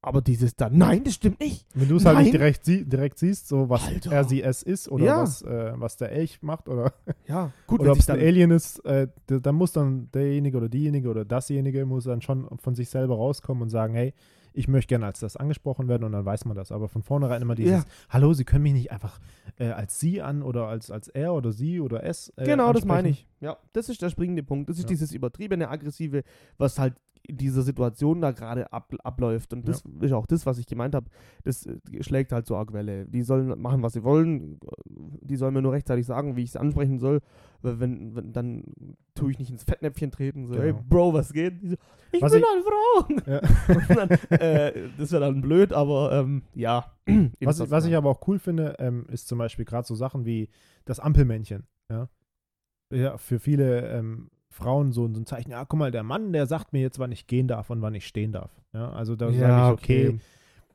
Aber dieses da, nein, das stimmt nicht. Wenn du es halt nicht direkt, sie direkt siehst, so was Alter. er sie es ist oder Ja. was, äh, was der Elch macht oder, Ja, gut, oder ob es ein Alien ist, äh, dann muss dann derjenige oder diejenige oder dasjenige muss dann schon von sich selber rauskommen und sagen, hey, ich möchte gerne als das angesprochen werden und dann weiß man das. Aber von vornherein immer dieses, Ja. hallo, Sie können mich nicht einfach äh, als Sie an oder als, als er oder sie oder es. Äh, Genau, das meine ich. Ja, das ist der springende Punkt. Das ist Ja. dieses übertriebene, aggressive, was halt dieser Situation da gerade ab, abläuft. Und das ist auch das, was ich gemeint habe. Das äh, schlägt halt so arg Welle. Die sollen machen, was sie wollen. Die sollen mir nur rechtzeitig sagen, wie ich es ansprechen soll. Weil wenn, wenn, dann tue ich nicht ins Fettnäpfchen treten. So, Genau. hey Bro, was geht? So, ich Was bin ich- eine Frau. Ja. Dann, äh, das wäre dann blöd, aber ähm, ja. Was, ich- was ich aber auch cool finde, ähm, ist zum Beispiel gerade so Sachen wie das Ampelmännchen. Ja, ja für viele ähm, Frauen so, so ein Zeichen, ja, guck mal, der Mann, der sagt mir jetzt, wann ich gehen darf und wann ich stehen darf. Ja, also da sage ich, okay,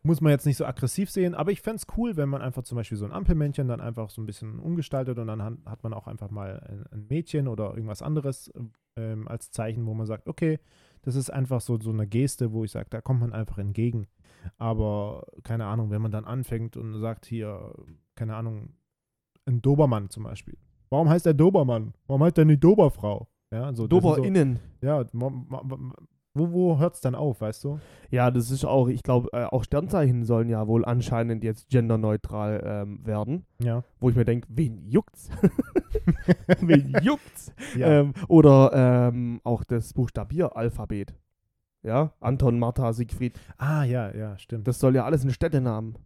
muss man jetzt nicht so aggressiv sehen, aber ich fände es cool, wenn man einfach zum Beispiel so ein Ampelmännchen dann einfach so ein bisschen umgestaltet und dann hat, hat man auch einfach mal ein, ein Mädchen oder irgendwas anderes ähm, als Zeichen, wo man sagt, okay, das ist einfach so, so eine Geste, wo ich sage, da kommt man einfach entgegen. Aber keine Ahnung, wenn man dann anfängt und sagt hier, keine Ahnung, ein Dobermann zum Beispiel. Warum heißt der Dobermann? Warum heißt der nicht Doberfrau? Ja, so, das ist Dober so, innen. ja, wo, wo hört es dann auf, weißt du? Ja, das ist auch, ich glaube, äh, auch Sternzeichen sollen ja wohl anscheinend jetzt genderneutral ähm, werden. Ja. Wo ich mir denke, wen juckt's? wen juckt's? Ja. Ähm, oder ähm, auch das Buchstabieralphabet. Ja, Anton, Martha, Siegfried. ah, ja, ja, stimmt. Das soll ja alles ein Städtenamen.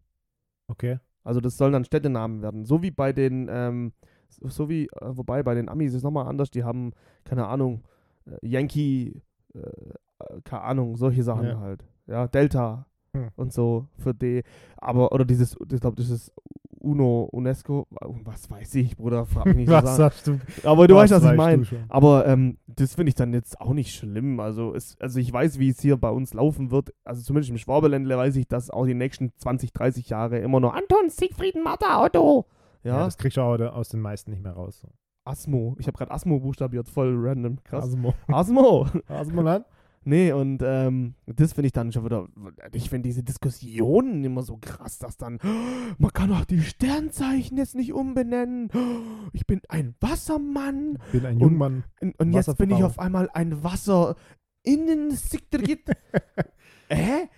okay. Also das sollen dann Städtenamen werden. So wie bei den, ähm, so wie, äh, wobei bei den Amis ist es nochmal anders. Die haben, keine Ahnung, äh, Yankee, äh, äh, keine Ahnung, solche Sachen Ja. halt. Ja, Delta Hm. und so für die. Aber, oder dieses, ich glaube, ist UNO, UNESCO, was weiß ich, Bruder, frag mich nicht Was sagst du? Aber du weißt, was ich meine. Aber ähm, das finde ich dann jetzt auch nicht schlimm. Also, es, also ich weiß, wie es hier bei uns laufen wird. Also zumindest im Schwabeländle weiß ich, dass auch die nächsten 20, 30 Jahre immer noch Anton, Siegfried, Martha, Otto. Ja, Ja, das kriegst du auch aus den meisten nicht mehr raus. So. Asmo. Ich habe gerade Asmo buchstabiert, voll random. Krass. Asmo. Asmo. Asmoland? nee, und ähm, das finde ich dann schon wieder. Ich finde diese Diskussionen immer so krass, dass dann. Man kann doch die Sternzeichen jetzt nicht umbenennen. Ich bin ein Wassermann. Bin ein Und- Jungmann. Und, und jetzt bin ich auf einmal ein Wasser innen Hä?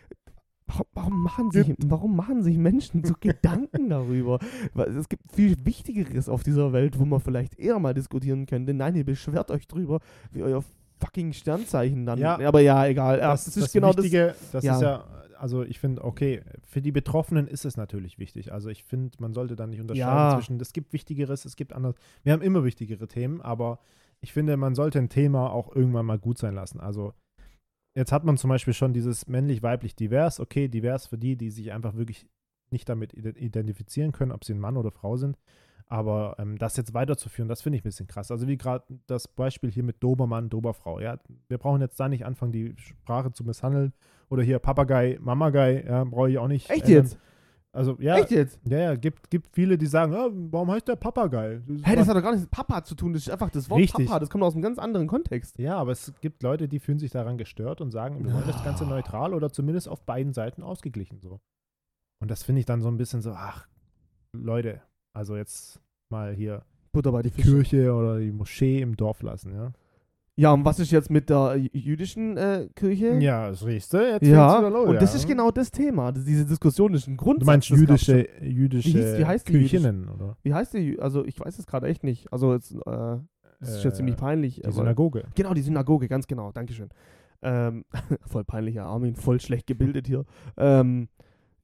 Warum, machen sich, warum machen sich Menschen so Gedanken darüber? Weil Es gibt viel Wichtigeres auf dieser Welt, wo man vielleicht eher mal diskutieren könnte. Nein, ihr beschwert euch drüber, wie euer fucking Sternzeichen dann. Ja. aber ja, egal. Das, das, das ist genau das. Wichtige, das ja. ist ja, also ich finde, okay, für die Betroffenen ist es natürlich wichtig. Also ich finde, man sollte da nicht unterscheiden Ja. zwischen, es gibt Wichtigeres, es gibt anderes. Wir haben immer wichtigere Themen, aber ich finde, man sollte ein Thema auch irgendwann mal gut sein lassen. Also jetzt hat man zum Beispiel schon dieses männlich-weiblich divers, okay, divers für die, die sich einfach wirklich nicht damit ide- identifizieren können, ob sie ein Mann oder Frau sind. Aber ähm, das jetzt weiterzuführen, das finde ich ein bisschen krass. Also wie gerade das Beispiel hier mit Dobermann, Doberfrau. Ja, wir brauchen jetzt da nicht anfangen, die Sprache zu misshandeln. Oder hier Papagei, Mamagei, ja, brauche ich auch nicht. Echt ändern. jetzt? Also ja, Echt jetzt? ja, ja, gibt, gibt viele, die sagen, ah, warum heißt der Papagei? Das Hä, das was- hat doch gar nichts mit Papa zu tun. Das ist einfach das Wort Richtig. Papa. Das kommt aus einem ganz anderen Kontext. ja, aber es gibt Leute, die fühlen sich daran gestört und sagen, wir wollen das Ganze neutral oder zumindest auf beiden Seiten ausgeglichen so. Und das finde ich dann so ein bisschen so, ach, Leute, also jetzt mal hier Butter bei die die Fische. Kirche oder die Moschee im Dorf lassen, ja. Ja, und was ist jetzt mit der jü- jüdischen äh, Kirche? Ja, das riechst du, jetzt Ja, wieder los, und das ja. ist genau das Thema. Das, diese Diskussion ist ein Grund. Du meinst jüdische, jüdische Wie hieß- wie heißt die Küchinnen, oder? Wie heißt die? Also, ich weiß es gerade echt nicht. Also, jetzt, äh, das ist ja Äh, ziemlich peinlich. Die Synagoge. Genau, die Synagoge, ganz genau. Dankeschön. Ähm, voll peinlicher Armin, voll schlecht gebildet hier. Ähm,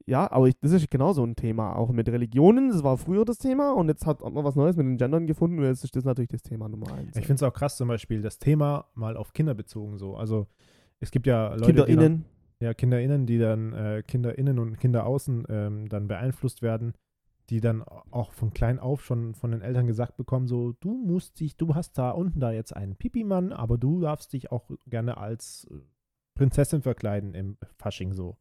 ja, aber ich, das ist genau so ein Thema. Auch mit Religionen, das war früher das Thema und jetzt hat man was Neues mit den Gendern gefunden und jetzt ist das natürlich das Thema Nummer eins. Ich finde es auch krass, zum Beispiel das Thema mal auf Kinder bezogen so. Also es gibt ja Leute, die KinderInnen. dann, ja, KinderInnen, die dann äh, KinderInnen und Kinder außen ähm, dann beeinflusst werden, die dann auch von klein auf schon von den Eltern gesagt bekommen, so, du musst dich, du hast da unten da jetzt einen Pipi-Mann, aber du darfst dich auch gerne als äh, Prinzessin verkleiden im Fasching so.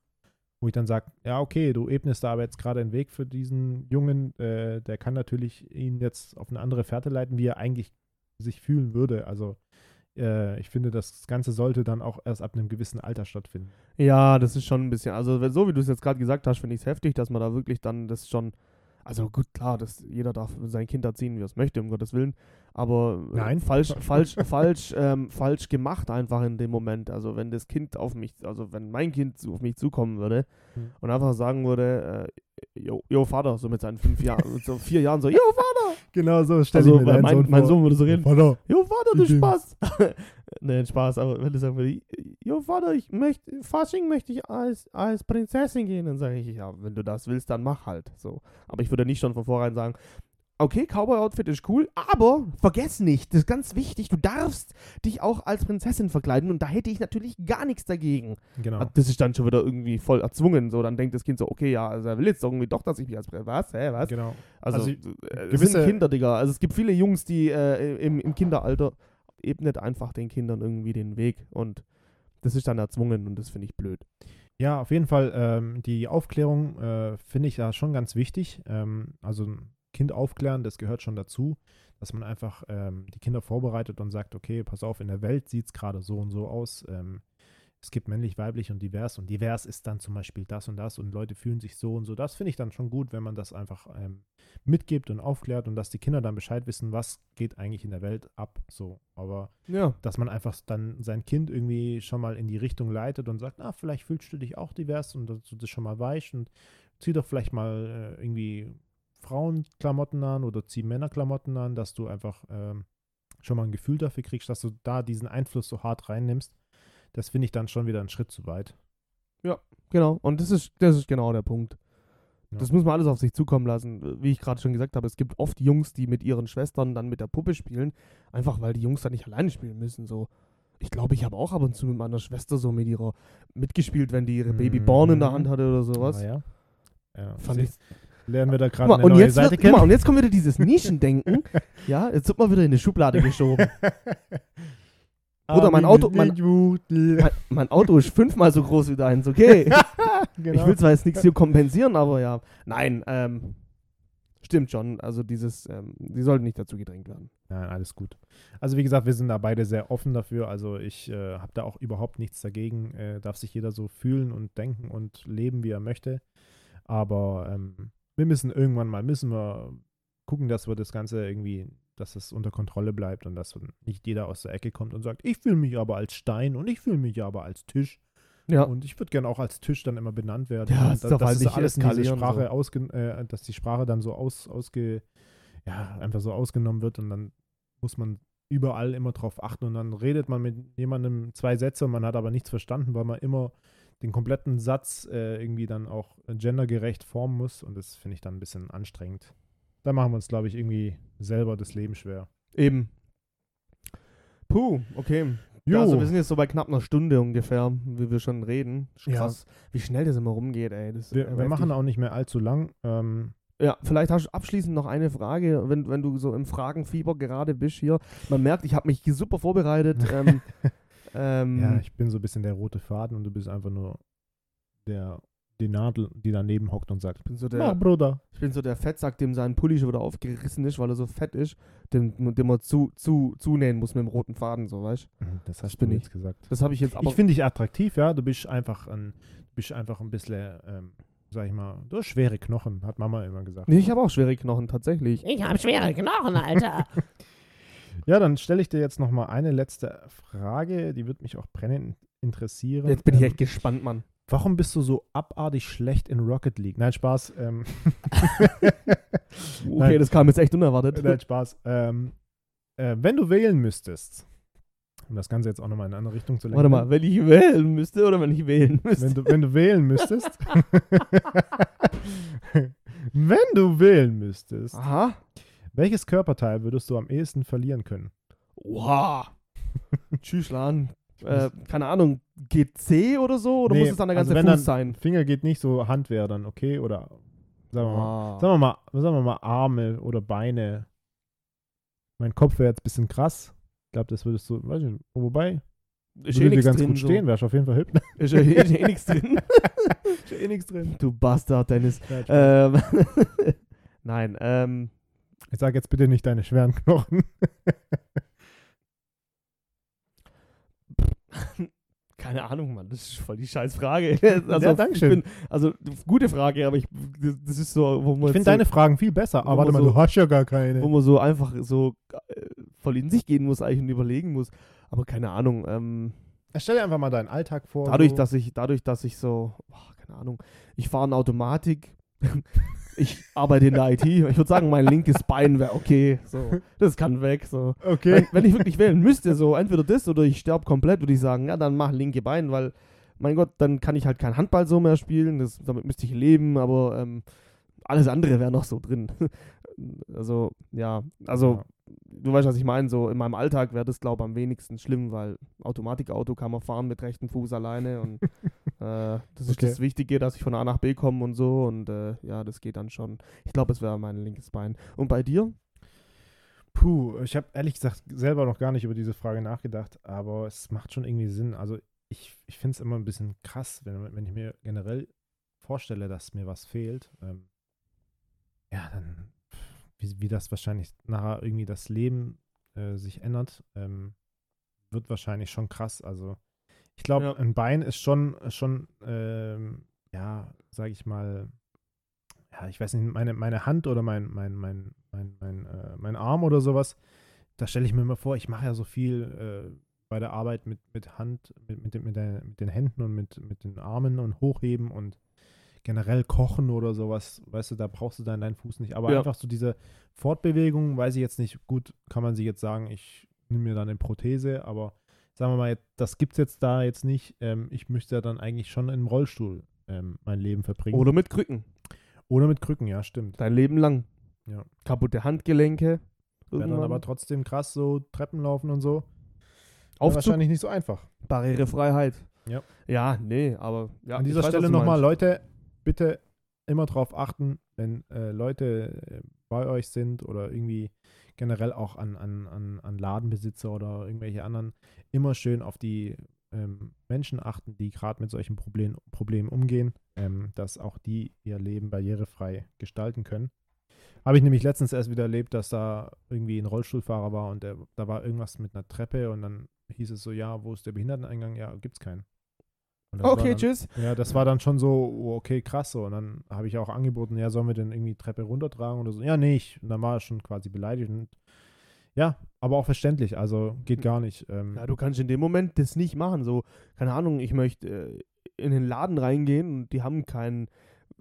Wo ich dann sage, ja, okay, du ebnest da aber jetzt gerade einen Weg für diesen Jungen, äh, der kann natürlich ihn jetzt auf eine andere Fährte leiten, wie er eigentlich sich fühlen würde. Also äh, ich finde, das Ganze sollte dann auch erst ab einem gewissen Alter stattfinden. Ja, das ist schon ein bisschen, also so wie du es jetzt gerade gesagt hast, finde ich es heftig, dass man da wirklich dann das schon, also gut, klar, dass jeder darf sein Kind erziehen, wie er es möchte, um Gottes Willen, aber äh, Nein. falsch, falsch, falsch, ähm, falsch gemacht einfach in dem Moment. Also wenn das Kind auf mich, also wenn mein Kind auf mich zukommen würde Hm. und einfach sagen würde, äh, jo, jo Vater, so mit seinen fünf Jahren, so vier Jahren so, jo Vater, Genau so also weil mein, mein Sohn würde so reden, Vater. Jo, Vater, du Übrigens. Spaß. Nee, Spaß, aber wenn du sagen würdest, jo Vater, ich möchte, Fasching möchte ich als, als Prinzessin gehen, dann sage ich, ja, wenn du das willst, dann mach halt. So. Aber ich würde nicht schon von vornherein sagen, okay, Cowboy-Outfit ist cool, aber vergess nicht, das ist ganz wichtig, du darfst dich auch als Prinzessin verkleiden und da hätte ich natürlich gar nichts dagegen. Genau. Ah, Das ist dann schon wieder irgendwie voll erzwungen, so, dann denkt das Kind so, okay, ja, also er will jetzt irgendwie doch, dass ich mich als Prinzessin, was, hä, was? Genau. Also, Also, äh, es gewisse- sind Kinder, Digga. Also es gibt viele Jungs, die äh, im, im Kinderalter ebnet einfach den Kindern irgendwie den Weg und das ist dann erzwungen und das finde ich blöd. Ja, auf jeden Fall. Ähm, die Aufklärung äh, finde ich ja schon ganz wichtig. Ähm, also Kind aufklären, das gehört schon dazu, dass man einfach ähm, die Kinder vorbereitet und sagt, okay, pass auf, in der Welt sieht es gerade so und so aus. Ähm, es gibt männlich, weiblich und divers und divers ist dann zum Beispiel das und das und Leute fühlen sich so und so. Das finde ich dann schon gut, wenn man das einfach ähm, mitgibt und aufklärt und dass die Kinder dann Bescheid wissen, was geht eigentlich in der Welt ab. So, aber Ja. dass man einfach dann sein Kind irgendwie schon mal in die Richtung leitet und sagt, ah, vielleicht fühlst du dich auch divers und dass du das schon mal weißt und zieh doch vielleicht mal äh, irgendwie Frauenklamotten an oder zieh Männerklamotten an, dass du einfach ähm, schon mal ein Gefühl dafür kriegst, dass du da diesen Einfluss so hart reinnimmst. Das finde ich dann schon wieder einen Schritt zu weit. Genau. Und das ist, das ist genau der Punkt. Ja. Das muss man alles auf sich zukommen lassen. Wie ich gerade schon gesagt habe, es gibt oft Jungs, die mit ihren Schwestern dann mit der Puppe spielen, einfach weil die Jungs dann nicht alleine spielen müssen. So. Ich glaube, ich habe auch ab und zu mit meiner Schwester so mit ihrer mitgespielt, wenn die ihre Babyborn in der Mhm. Hand hatte oder sowas. Ah, ja. ja. Fand ich lernen wir da gerade eine und neue jetzt, Seite wird, guck mal, kennen. und jetzt kommt wieder dieses Nischendenken. ja, jetzt wird mal wieder in eine Schublade geschoben. Bruder, mein Auto- mein- mein, mein Auto ist fünfmal so groß wie deins, okay? genau. Ich will zwar jetzt nichts hier kompensieren, aber ja. Nein, ähm, stimmt schon. Also dieses, ähm, die sollten nicht dazu gedrängt werden. Nein, alles gut. Also wie gesagt, wir sind da beide sehr offen dafür. Also ich äh, habe da auch überhaupt nichts dagegen. Äh, darf sich jeder so fühlen und denken und leben, wie er möchte. Aber ähm, wir müssen irgendwann mal, müssen wir gucken, dass wir das Ganze irgendwie, dass es unter Kontrolle bleibt und dass nicht jeder aus der Ecke kommt und sagt, ich fühle mich aber als Stein und ich fühle mich aber als Tisch. Ja. Und ich würde gerne auch als Tisch dann immer benannt werden. Ja, und es da- darf dass halt alles in diese Sprache so. ausge, äh, dass die Sprache dann so aus, ausge, ja, einfach so ausgenommen wird und dann muss man überall immer drauf achten und dann redet man mit jemandem zwei Sätze und man hat aber nichts verstanden, weil man immer den kompletten Satz äh, irgendwie dann auch gendergerecht formen muss und das finde ich dann ein bisschen anstrengend. Da machen wir uns, glaube ich, irgendwie selber das Leben schwer. Eben. Puh, okay. Ja, also wir sind jetzt so bei knapp einer Stunde ungefähr, wie wir schon reden. Ist Ja. Krass, wie schnell das immer rumgeht, ey. Das wir, einfach wir machen auch nicht mehr allzu lang. Ähm, Ja, vielleicht hast du abschließend noch eine Frage, wenn, wenn du so im Fragenfieber gerade bist hier. Man merkt, ich habe mich super vorbereitet. ähm, ähm, ja, ich bin so ein bisschen der rote Faden und du bist einfach nur der, die Nadel, die daneben hockt und sagt, ich bin so Mach, der, Bruder. ich bin so der Fettsack, dem sein Pulli schon wieder aufgerissen ist, weil er so fett ist, dem, dem man zu, zu, zunähen muss mit dem roten Faden, so weißt du. Mhm, Das hast bin du ich. jetzt gesagt. Das habe ich jetzt aber. ich finde dich attraktiv, ja. Du bist einfach ein, du bist einfach ein bisschen, ähm, sag ich mal, du hast schwere Knochen, hat Mama immer gesagt. nee, ich habe auch schwere Knochen, tatsächlich. Ich hab schwere Knochen, Alter. Ja, dann stelle ich dir jetzt noch mal eine letzte Frage, die wird mich auch brennend interessieren. Jetzt bin ich Ähm, echt gespannt, Mann. Warum bist du so abartig schlecht in Rocket League? Nein, Spaß. Ähm, Okay, Nein. das kam jetzt echt unerwartet. Nein, Spaß. Ähm, äh, wenn du wählen müsstest, um das Ganze jetzt auch nochmal in eine andere Richtung zu lenken. Warte mal, wenn ich wählen müsste oder wenn ich wählen müsste? Wenn du, wenn du wählen müsstest. wenn du wählen müsstest, Aha. Welches Körperteil würdest du am ehesten verlieren können? Wow. Tschüss, Lan. Äh, keine Ahnung, GC oder so? Oder Nee, muss es dann der also ganze wenn Fuß sein? Finger geht nicht, so Hand wäre dann okay oder sagen wir mal, Ah. sagen wir mal, sagen wir mal Arme oder Beine. Mein Kopf wäre jetzt ein bisschen krass. Ich glaube, das würdest du, weiß nicht, wobei, Ist würde eh ganz drin. gut so. stehen, wärst auf jeden Fall hübsch. Ist eh, ist eh nichts drin. Ist eh nichts drin. Du Bastard, Dennis. Äh, Ähm, Nein, ähm, ich sag jetzt bitte nicht deine schweren Knochen. keine Ahnung, Mann. Das ist voll die scheiß Frage. Also, Ja, Dankeschön. Ich bin, also, gute Frage, aber ich, das ist so, wo man, Ich finde so, deine Fragen viel besser. wo Aber warte man mal, so- du hast ja gar wo keine. man so einfach so äh, voll in sich gehen muss eigentlich und überlegen muss. Aber keine Ahnung, ähm, Stell dir einfach mal deinen Alltag vor. dadurch, so. dass ich, dadurch, dass ich so, boah, keine Ahnung, ich fahre eine Automatik. Ich arbeite in der IT. Ich würde sagen, mein linkes Bein wäre okay. So, das kann weg. So. Wenn, wenn ich wirklich wählen müsste, so entweder das oder ich sterbe komplett, würde ich sagen, ja, dann mach linke Bein, weil, mein Gott, dann kann ich halt kein Handball so mehr spielen. Das, damit müsste ich leben, aber ähm, alles andere wäre noch so drin. Also, ja, also Ja. du weißt, was ich meine. So in meinem Alltag wäre das, glaube ich, am wenigsten schlimm, weil Automatikauto kann man fahren mit rechtem Fuß alleine und äh, das ist Okay. das Wichtige, dass ich von A nach B komme und so und äh, ja, das geht dann schon. Ich glaube, es wäre mein linkes Bein. Und bei dir? Puh, ich habe ehrlich gesagt selber noch gar nicht über diese Frage nachgedacht, aber es macht schon irgendwie Sinn. Also ich, ich finde es immer ein bisschen krass, wenn, wenn ich mir generell vorstelle, dass mir was fehlt. Ähm, ja, dann, wie, wie das wahrscheinlich nachher irgendwie das Leben äh, sich ändert, ähm, wird wahrscheinlich schon krass. Also ich glaube, Ja. ein Bein ist schon, schon ähm, ja, sage ich mal, ja, ich weiß nicht, meine, meine Hand oder mein, mein, mein, mein, mein, äh, mein Arm oder sowas, da stelle ich mir immer vor, ich mache ja so viel äh, bei der Arbeit mit, mit Hand, mit, mit, den, mit, der, mit den Händen und mit, mit den Armen und Hochheben und generell Kochen oder sowas, weißt du, da brauchst du dann deinen Fuß nicht. Aber Ja. einfach so diese Fortbewegung, weiß ich jetzt nicht, gut, kann man sich jetzt sagen, ich nehme mir dann eine Prothese, aber sagen wir mal, das gibt es jetzt da jetzt nicht. Ähm, ich müsste ja dann eigentlich schon im Rollstuhl ähm, mein Leben verbringen. Oder mit Krücken. Oder mit Krücken, ja, stimmt. Dein Leben lang. Ja. Kaputte Handgelenke. Wäre dann aber trotzdem krass, so Treppen laufen und so. Aufzug, wahrscheinlich nicht so einfach. Barrierefreiheit. Ja. Ja, nee, aber ja, An dieser Stelle nochmal. Leute, bitte immer darauf achten, wenn äh, Leute äh, bei euch sind oder irgendwie generell auch an, an, an, an Ladenbesitzer oder irgendwelche anderen, immer schön auf die ähm, Menschen achten, die gerade mit solchen Problem, Problemen umgehen, ähm, dass auch die ihr Leben barrierefrei gestalten können. Habe ich nämlich letztens erst wieder erlebt, dass da irgendwie ein Rollstuhlfahrer war und der, da war irgendwas mit einer Treppe und dann hieß es so, ja, wo ist der Behinderteneingang? Ja, gibt's keinen. Okay, dann, tschüss. ja, das war dann schon so, oh, okay, krass so. Und dann habe ich auch angeboten, ja, sollen wir denn irgendwie die Treppe runtertragen oder so? Ja, nicht. Und dann war er schon quasi beleidigt. Und ja, aber auch verständlich. Also geht gar nicht. Ähm, Ja, du kannst in dem Moment das nicht machen. So, keine Ahnung, ich möchte äh, in den Laden reingehen und die haben keinen.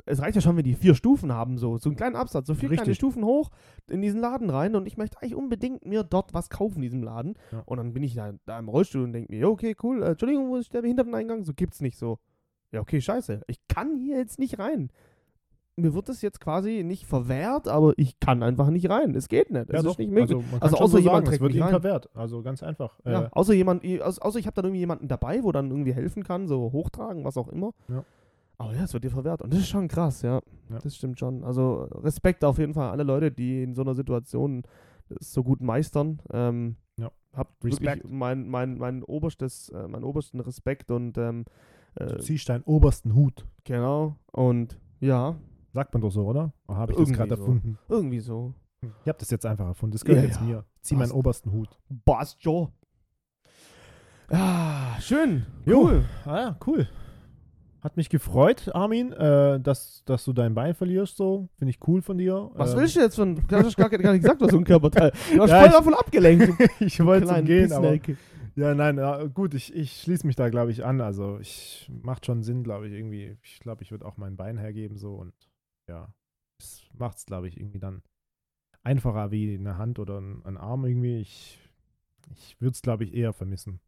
Es reicht ja schon, wenn die vier Stufen haben, so, so einen kleinen Absatz, so vier kleine Richtig. Stufen hoch in diesen Laden rein und ich möchte eigentlich unbedingt mir dort was kaufen in diesem Laden. Ja. Und dann bin ich da, da im Rollstuhl und denke mir, ja, okay, cool, äh, Entschuldigung, wo ist der Behinderteneingang? So gibt's nicht so. Ja, okay, scheiße. Ich kann hier jetzt nicht rein. Mir wird das jetzt quasi nicht verwehrt, aber ich kann einfach nicht rein. Es geht nicht. Es ja, ist doch. nicht möglich. Also, Also außer so jemand sagen, wird ihm verwehrt. Also ganz einfach. Ja, Äh, außer jemand, außer ich habe dann irgendwie jemanden dabei, wo dann irgendwie helfen kann, so hochtragen, was auch immer. Ja. Aber ja, es wird dir verwehrt. Und das ist schon krass, ja. Ja. Das stimmt schon. Also Respekt auf jeden Fall alle Leute, die in so einer Situation das so gut meistern. Ähm, Ja. Habt Respekt. mein, mein, mein oberstes, äh, meinen obersten Respekt und ähm, du äh, ziehst deinen obersten Hut. genau. Und ja, Sagt man doch so, oder? Oder habe ich das Irgendwie gerade so. erfunden? irgendwie so. Ich habe das jetzt einfach erfunden. Das gehört Ja, jetzt ja. mir. Zieh meinen Passt. obersten Hut. Schon. Ah, schön. Jo. Cool. Ah ja, cool. Hat mich gefreut, Armin, äh, dass, dass du dein Bein verlierst, so. Finde ich cool von dir. Was Ähm, willst du jetzt von. Du hast gar, gar nicht gesagt, was so ein Körperteil. Du warst Ja, voll ich- davon abgelenkt. ich wollte kleinen Gehen, aber. Ja, nein, ja, gut, ich, ich schließe mich da, glaube ich, an. Also, ich macht schon Sinn, glaube ich, irgendwie. Ich glaube, ich würde auch mein Bein hergeben, so. Und ja, es macht es, glaube ich, irgendwie dann einfacher wie eine Hand oder ein, ein Arm irgendwie. Ich, ich würde es, glaube ich, eher vermissen.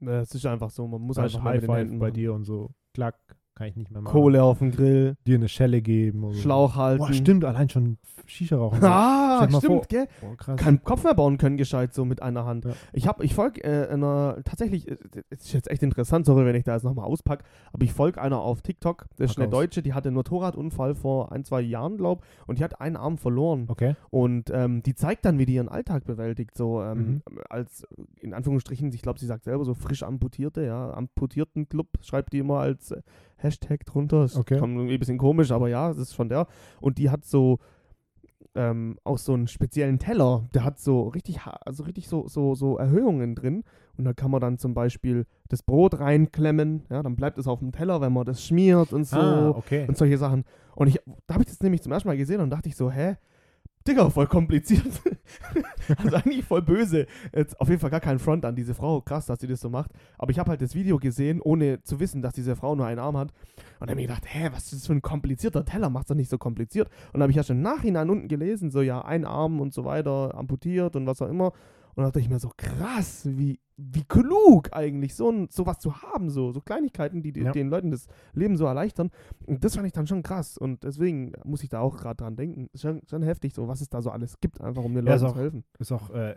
Es ist einfach so, man muss einfach High Five bei dir und so. Klack, kann ich nicht mehr machen. Kohle auf dem Grill, Dir eine Schelle geben. Oder. Schlauch halten. Boah, stimmt, allein schon Shisha rauchen. Ah, stimmt, vor. gell? Boah, krass. Keinen Kopf mehr bauen können, gescheit so mit einer Hand. Ja. Ich hab, ich folge äh, einer, tatsächlich, äh, das ist jetzt echt interessant, sorry, wenn ich da jetzt nochmal auspacke, aber ich folge einer auf TikTok, das ist eine. Deutsche, die hatte einen Motorradunfall vor ein, zwei Jahren, glaub, und die hat einen Arm verloren. Okay. Und ähm, die zeigt dann, wie die ihren Alltag bewältigt, so ähm, Mhm. als, in Anführungsstrichen, ich glaube, sie sagt selber so frisch amputierte, ja, amputierten Club, schreibt die immer als äh, Hashtag drunter. Das Okay. kommt irgendwie ein bisschen komisch, aber ja, das ist von der. Und die hat so ähm, auch so einen speziellen Teller, der hat so richtig, also richtig so, so, so Erhöhungen drin. Und da kann man dann zum Beispiel das Brot reinklemmen, ja, dann bleibt es auf dem Teller, wenn man das schmiert und so Ah, okay. und solche Sachen. Und ich, da habe ich das nämlich zum ersten Mal gesehen und dachte ich so, hä? Digga, voll kompliziert. also eigentlich voll böse. Jetzt auf jeden Fall gar kein Front an diese Frau. Krass, dass sie das so macht. Aber ich habe halt das Video gesehen, ohne zu wissen, dass diese Frau nur einen Arm hat. Und dann habe ich gedacht, hä, was ist das für ein komplizierter Teller? Macht's doch nicht so kompliziert. Und dann habe ich ja schon Nachhinein unten gelesen, so ja, ein Arm und so weiter, amputiert und was auch immer. Und da dachte ich mir so, krass, wie, wie klug eigentlich, so ein, sowas zu haben, so, so Kleinigkeiten, die, die Ja. den Leuten das Leben so erleichtern. Und das fand ich dann schon krass. Und deswegen muss ich da auch gerade dran denken. Ist schon, schon heftig, so was es da so alles gibt, einfach um den Ja, Leuten auch- zu helfen. Ist auch äh,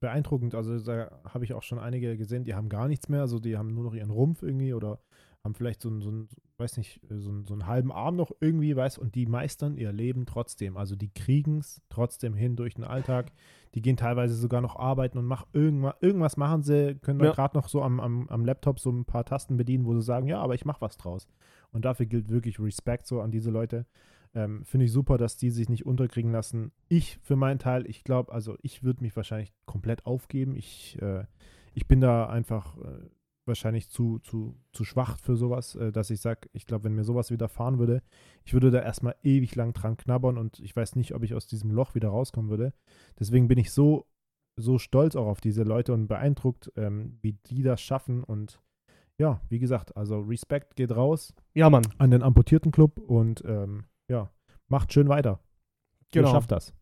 beeindruckend. Also da habe ich auch schon einige gesehen, die haben gar nichts mehr. Also die haben nur noch ihren Rumpf irgendwie oder haben vielleicht so einen, so einen weiß nicht, so einen, so einen halben Arm noch irgendwie, weiß, und die meistern ihr Leben trotzdem. Also die kriegen es trotzdem hin durch den Alltag. Die gehen teilweise sogar noch arbeiten und machen irgendwas, irgendwas machen sie, können Ja. gerade noch so am, am, am Laptop so ein paar Tasten bedienen, wo sie sagen, ja, aber ich mache was draus. Und dafür gilt wirklich Respekt so an diese Leute. Ähm, Finde ich super, dass die sich nicht unterkriegen lassen. Ich für meinen Teil, ich glaube, also ich würde mich wahrscheinlich komplett aufgeben. Ich, äh, ich bin da einfach äh, wahrscheinlich zu, zu, zu schwach für sowas, äh, dass ich sage, ich glaube, wenn mir sowas widerfahren würde, ich würde da erstmal ewig lang dran knabbern und ich weiß nicht, ob ich aus diesem Loch wieder rauskommen würde. Deswegen bin ich so, so stolz auch auf diese Leute und beeindruckt, ähm, wie die das schaffen. Und ja, wie gesagt, also Respekt geht raus Ja, Mann. an den amputierten Club und ähm, ja, macht schön weiter. Genau. Ihr schafft das.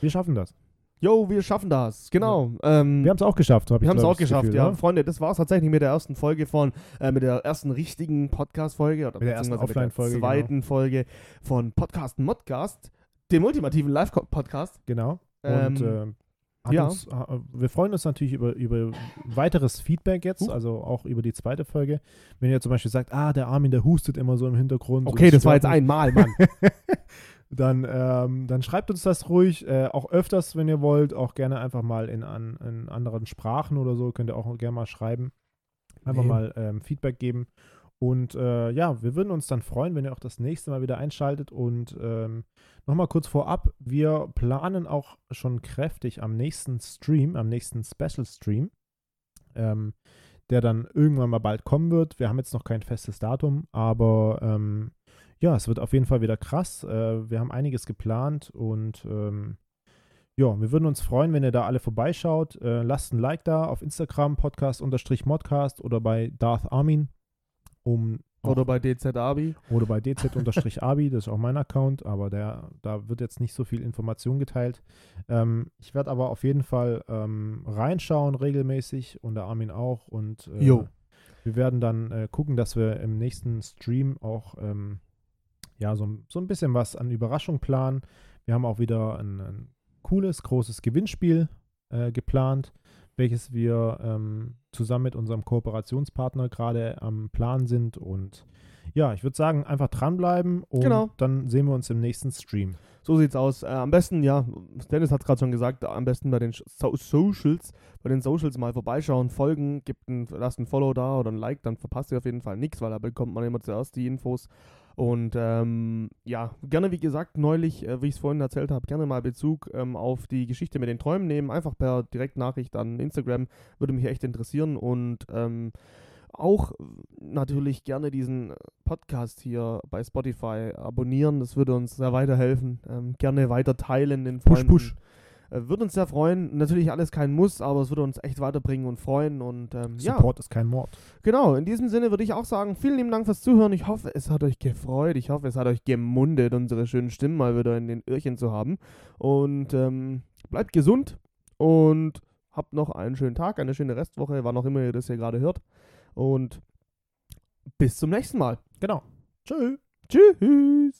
Wir schaffen das. Jo, wir schaffen das. Genau. Ähm, Wir haben es auch geschafft, habe ich Wir haben es auch geschafft, Gefühl, ja. oder? Freunde, das war es tatsächlich mit der ersten Folge von, äh, mit der ersten richtigen Podcast-Folge oder Mit der ersten Offline-Folge, der zweiten Folge von Podcast Modcast, dem ultimativen Live-Podcast. Genau. Ähm, Und äh, ja. uns, äh, wir freuen uns natürlich über, über weiteres Feedback jetzt, Huch. also auch über die zweite Folge. Wenn ihr zum Beispiel sagt, ah, der Armin, der hustet immer so im Hintergrund. und Okay, das war jetzt einmal, Mann. dann, ähm, dann schreibt uns das ruhig, äh, auch öfters, wenn ihr wollt, auch gerne einfach mal in, an, in anderen Sprachen oder so, könnt ihr auch gerne mal schreiben. Einfach Nee. mal ähm, Feedback geben. Und äh, ja, wir würden uns dann freuen, wenn ihr auch das nächste Mal wieder einschaltet. Und ähm, nochmal kurz vorab, wir planen auch schon kräftig am nächsten Stream, am nächsten Special Stream, ähm, der dann irgendwann mal bald kommen wird. Wir haben jetzt noch kein festes Datum, aber ähm, ja, es wird auf jeden Fall wieder krass. Äh, wir haben einiges geplant und ähm, ja, wir würden uns freuen, wenn ihr da alle vorbeischaut. Äh, lasst ein Like da auf Instagram, Podcast-Modcast oder bei Darth Armin. Um Oder bei DZ Abi. oder bei dz-abi, das ist auch mein Account, aber der, da wird jetzt nicht so viel Information geteilt. Ähm, ich werde aber auf jeden Fall ähm, reinschauen regelmäßig und der Armin auch und äh, Jo. wir werden dann äh, gucken, dass wir im nächsten Stream auch ähm, ja, so, ein- so ein bisschen was an Überraschung planen. Wir haben auch wieder ein, ein cooles, großes Gewinnspiel äh, geplant, welches wir ähm, zusammen mit unserem Kooperationspartner gerade am Plan sind. Und ja, ich würde sagen, einfach dranbleiben und Genau. dann sehen wir uns im nächsten Stream. So sieht's aus. Äh, am besten, ja, Dennis hat es gerade schon gesagt, am besten bei den so Socials, bei den Socials mal vorbeischauen, folgen, gibt ein, lasst ein Follow da oder ein Like, dann verpasst ihr auf jeden Fall nichts, weil da bekommt man immer zuerst die Infos. Und ähm, ja, gerne wie gesagt, neulich, äh, wie ich es vorhin erzählt habe, gerne mal Bezug ähm, auf die Geschichte mit den Träumen nehmen, einfach per Direktnachricht an Instagram, würde mich echt interessieren und ähm, auch natürlich gerne diesen Podcast hier bei Spotify abonnieren. Das würde uns sehr weiterhelfen. Ähm, gerne weiter teilen den Push, Freunden. push. Äh, würde uns sehr freuen. Natürlich alles kein Muss, aber es würde uns echt weiterbringen und freuen. Und ähm, ja, Support ist kein Mord. genau. In diesem Sinne würde ich auch sagen, vielen lieben Dank fürs Zuhören. Ich hoffe, es hat euch gefreut. Ich hoffe, es hat euch gemundet, unsere schönen Stimmen mal wieder in den Öhrchen zu haben. Und ähm, bleibt gesund und habt noch einen schönen Tag, eine schöne Restwoche, wann auch immer ihr das hier gerade hört. Und bis zum nächsten Mal. Genau. Tschüss. Tschüss.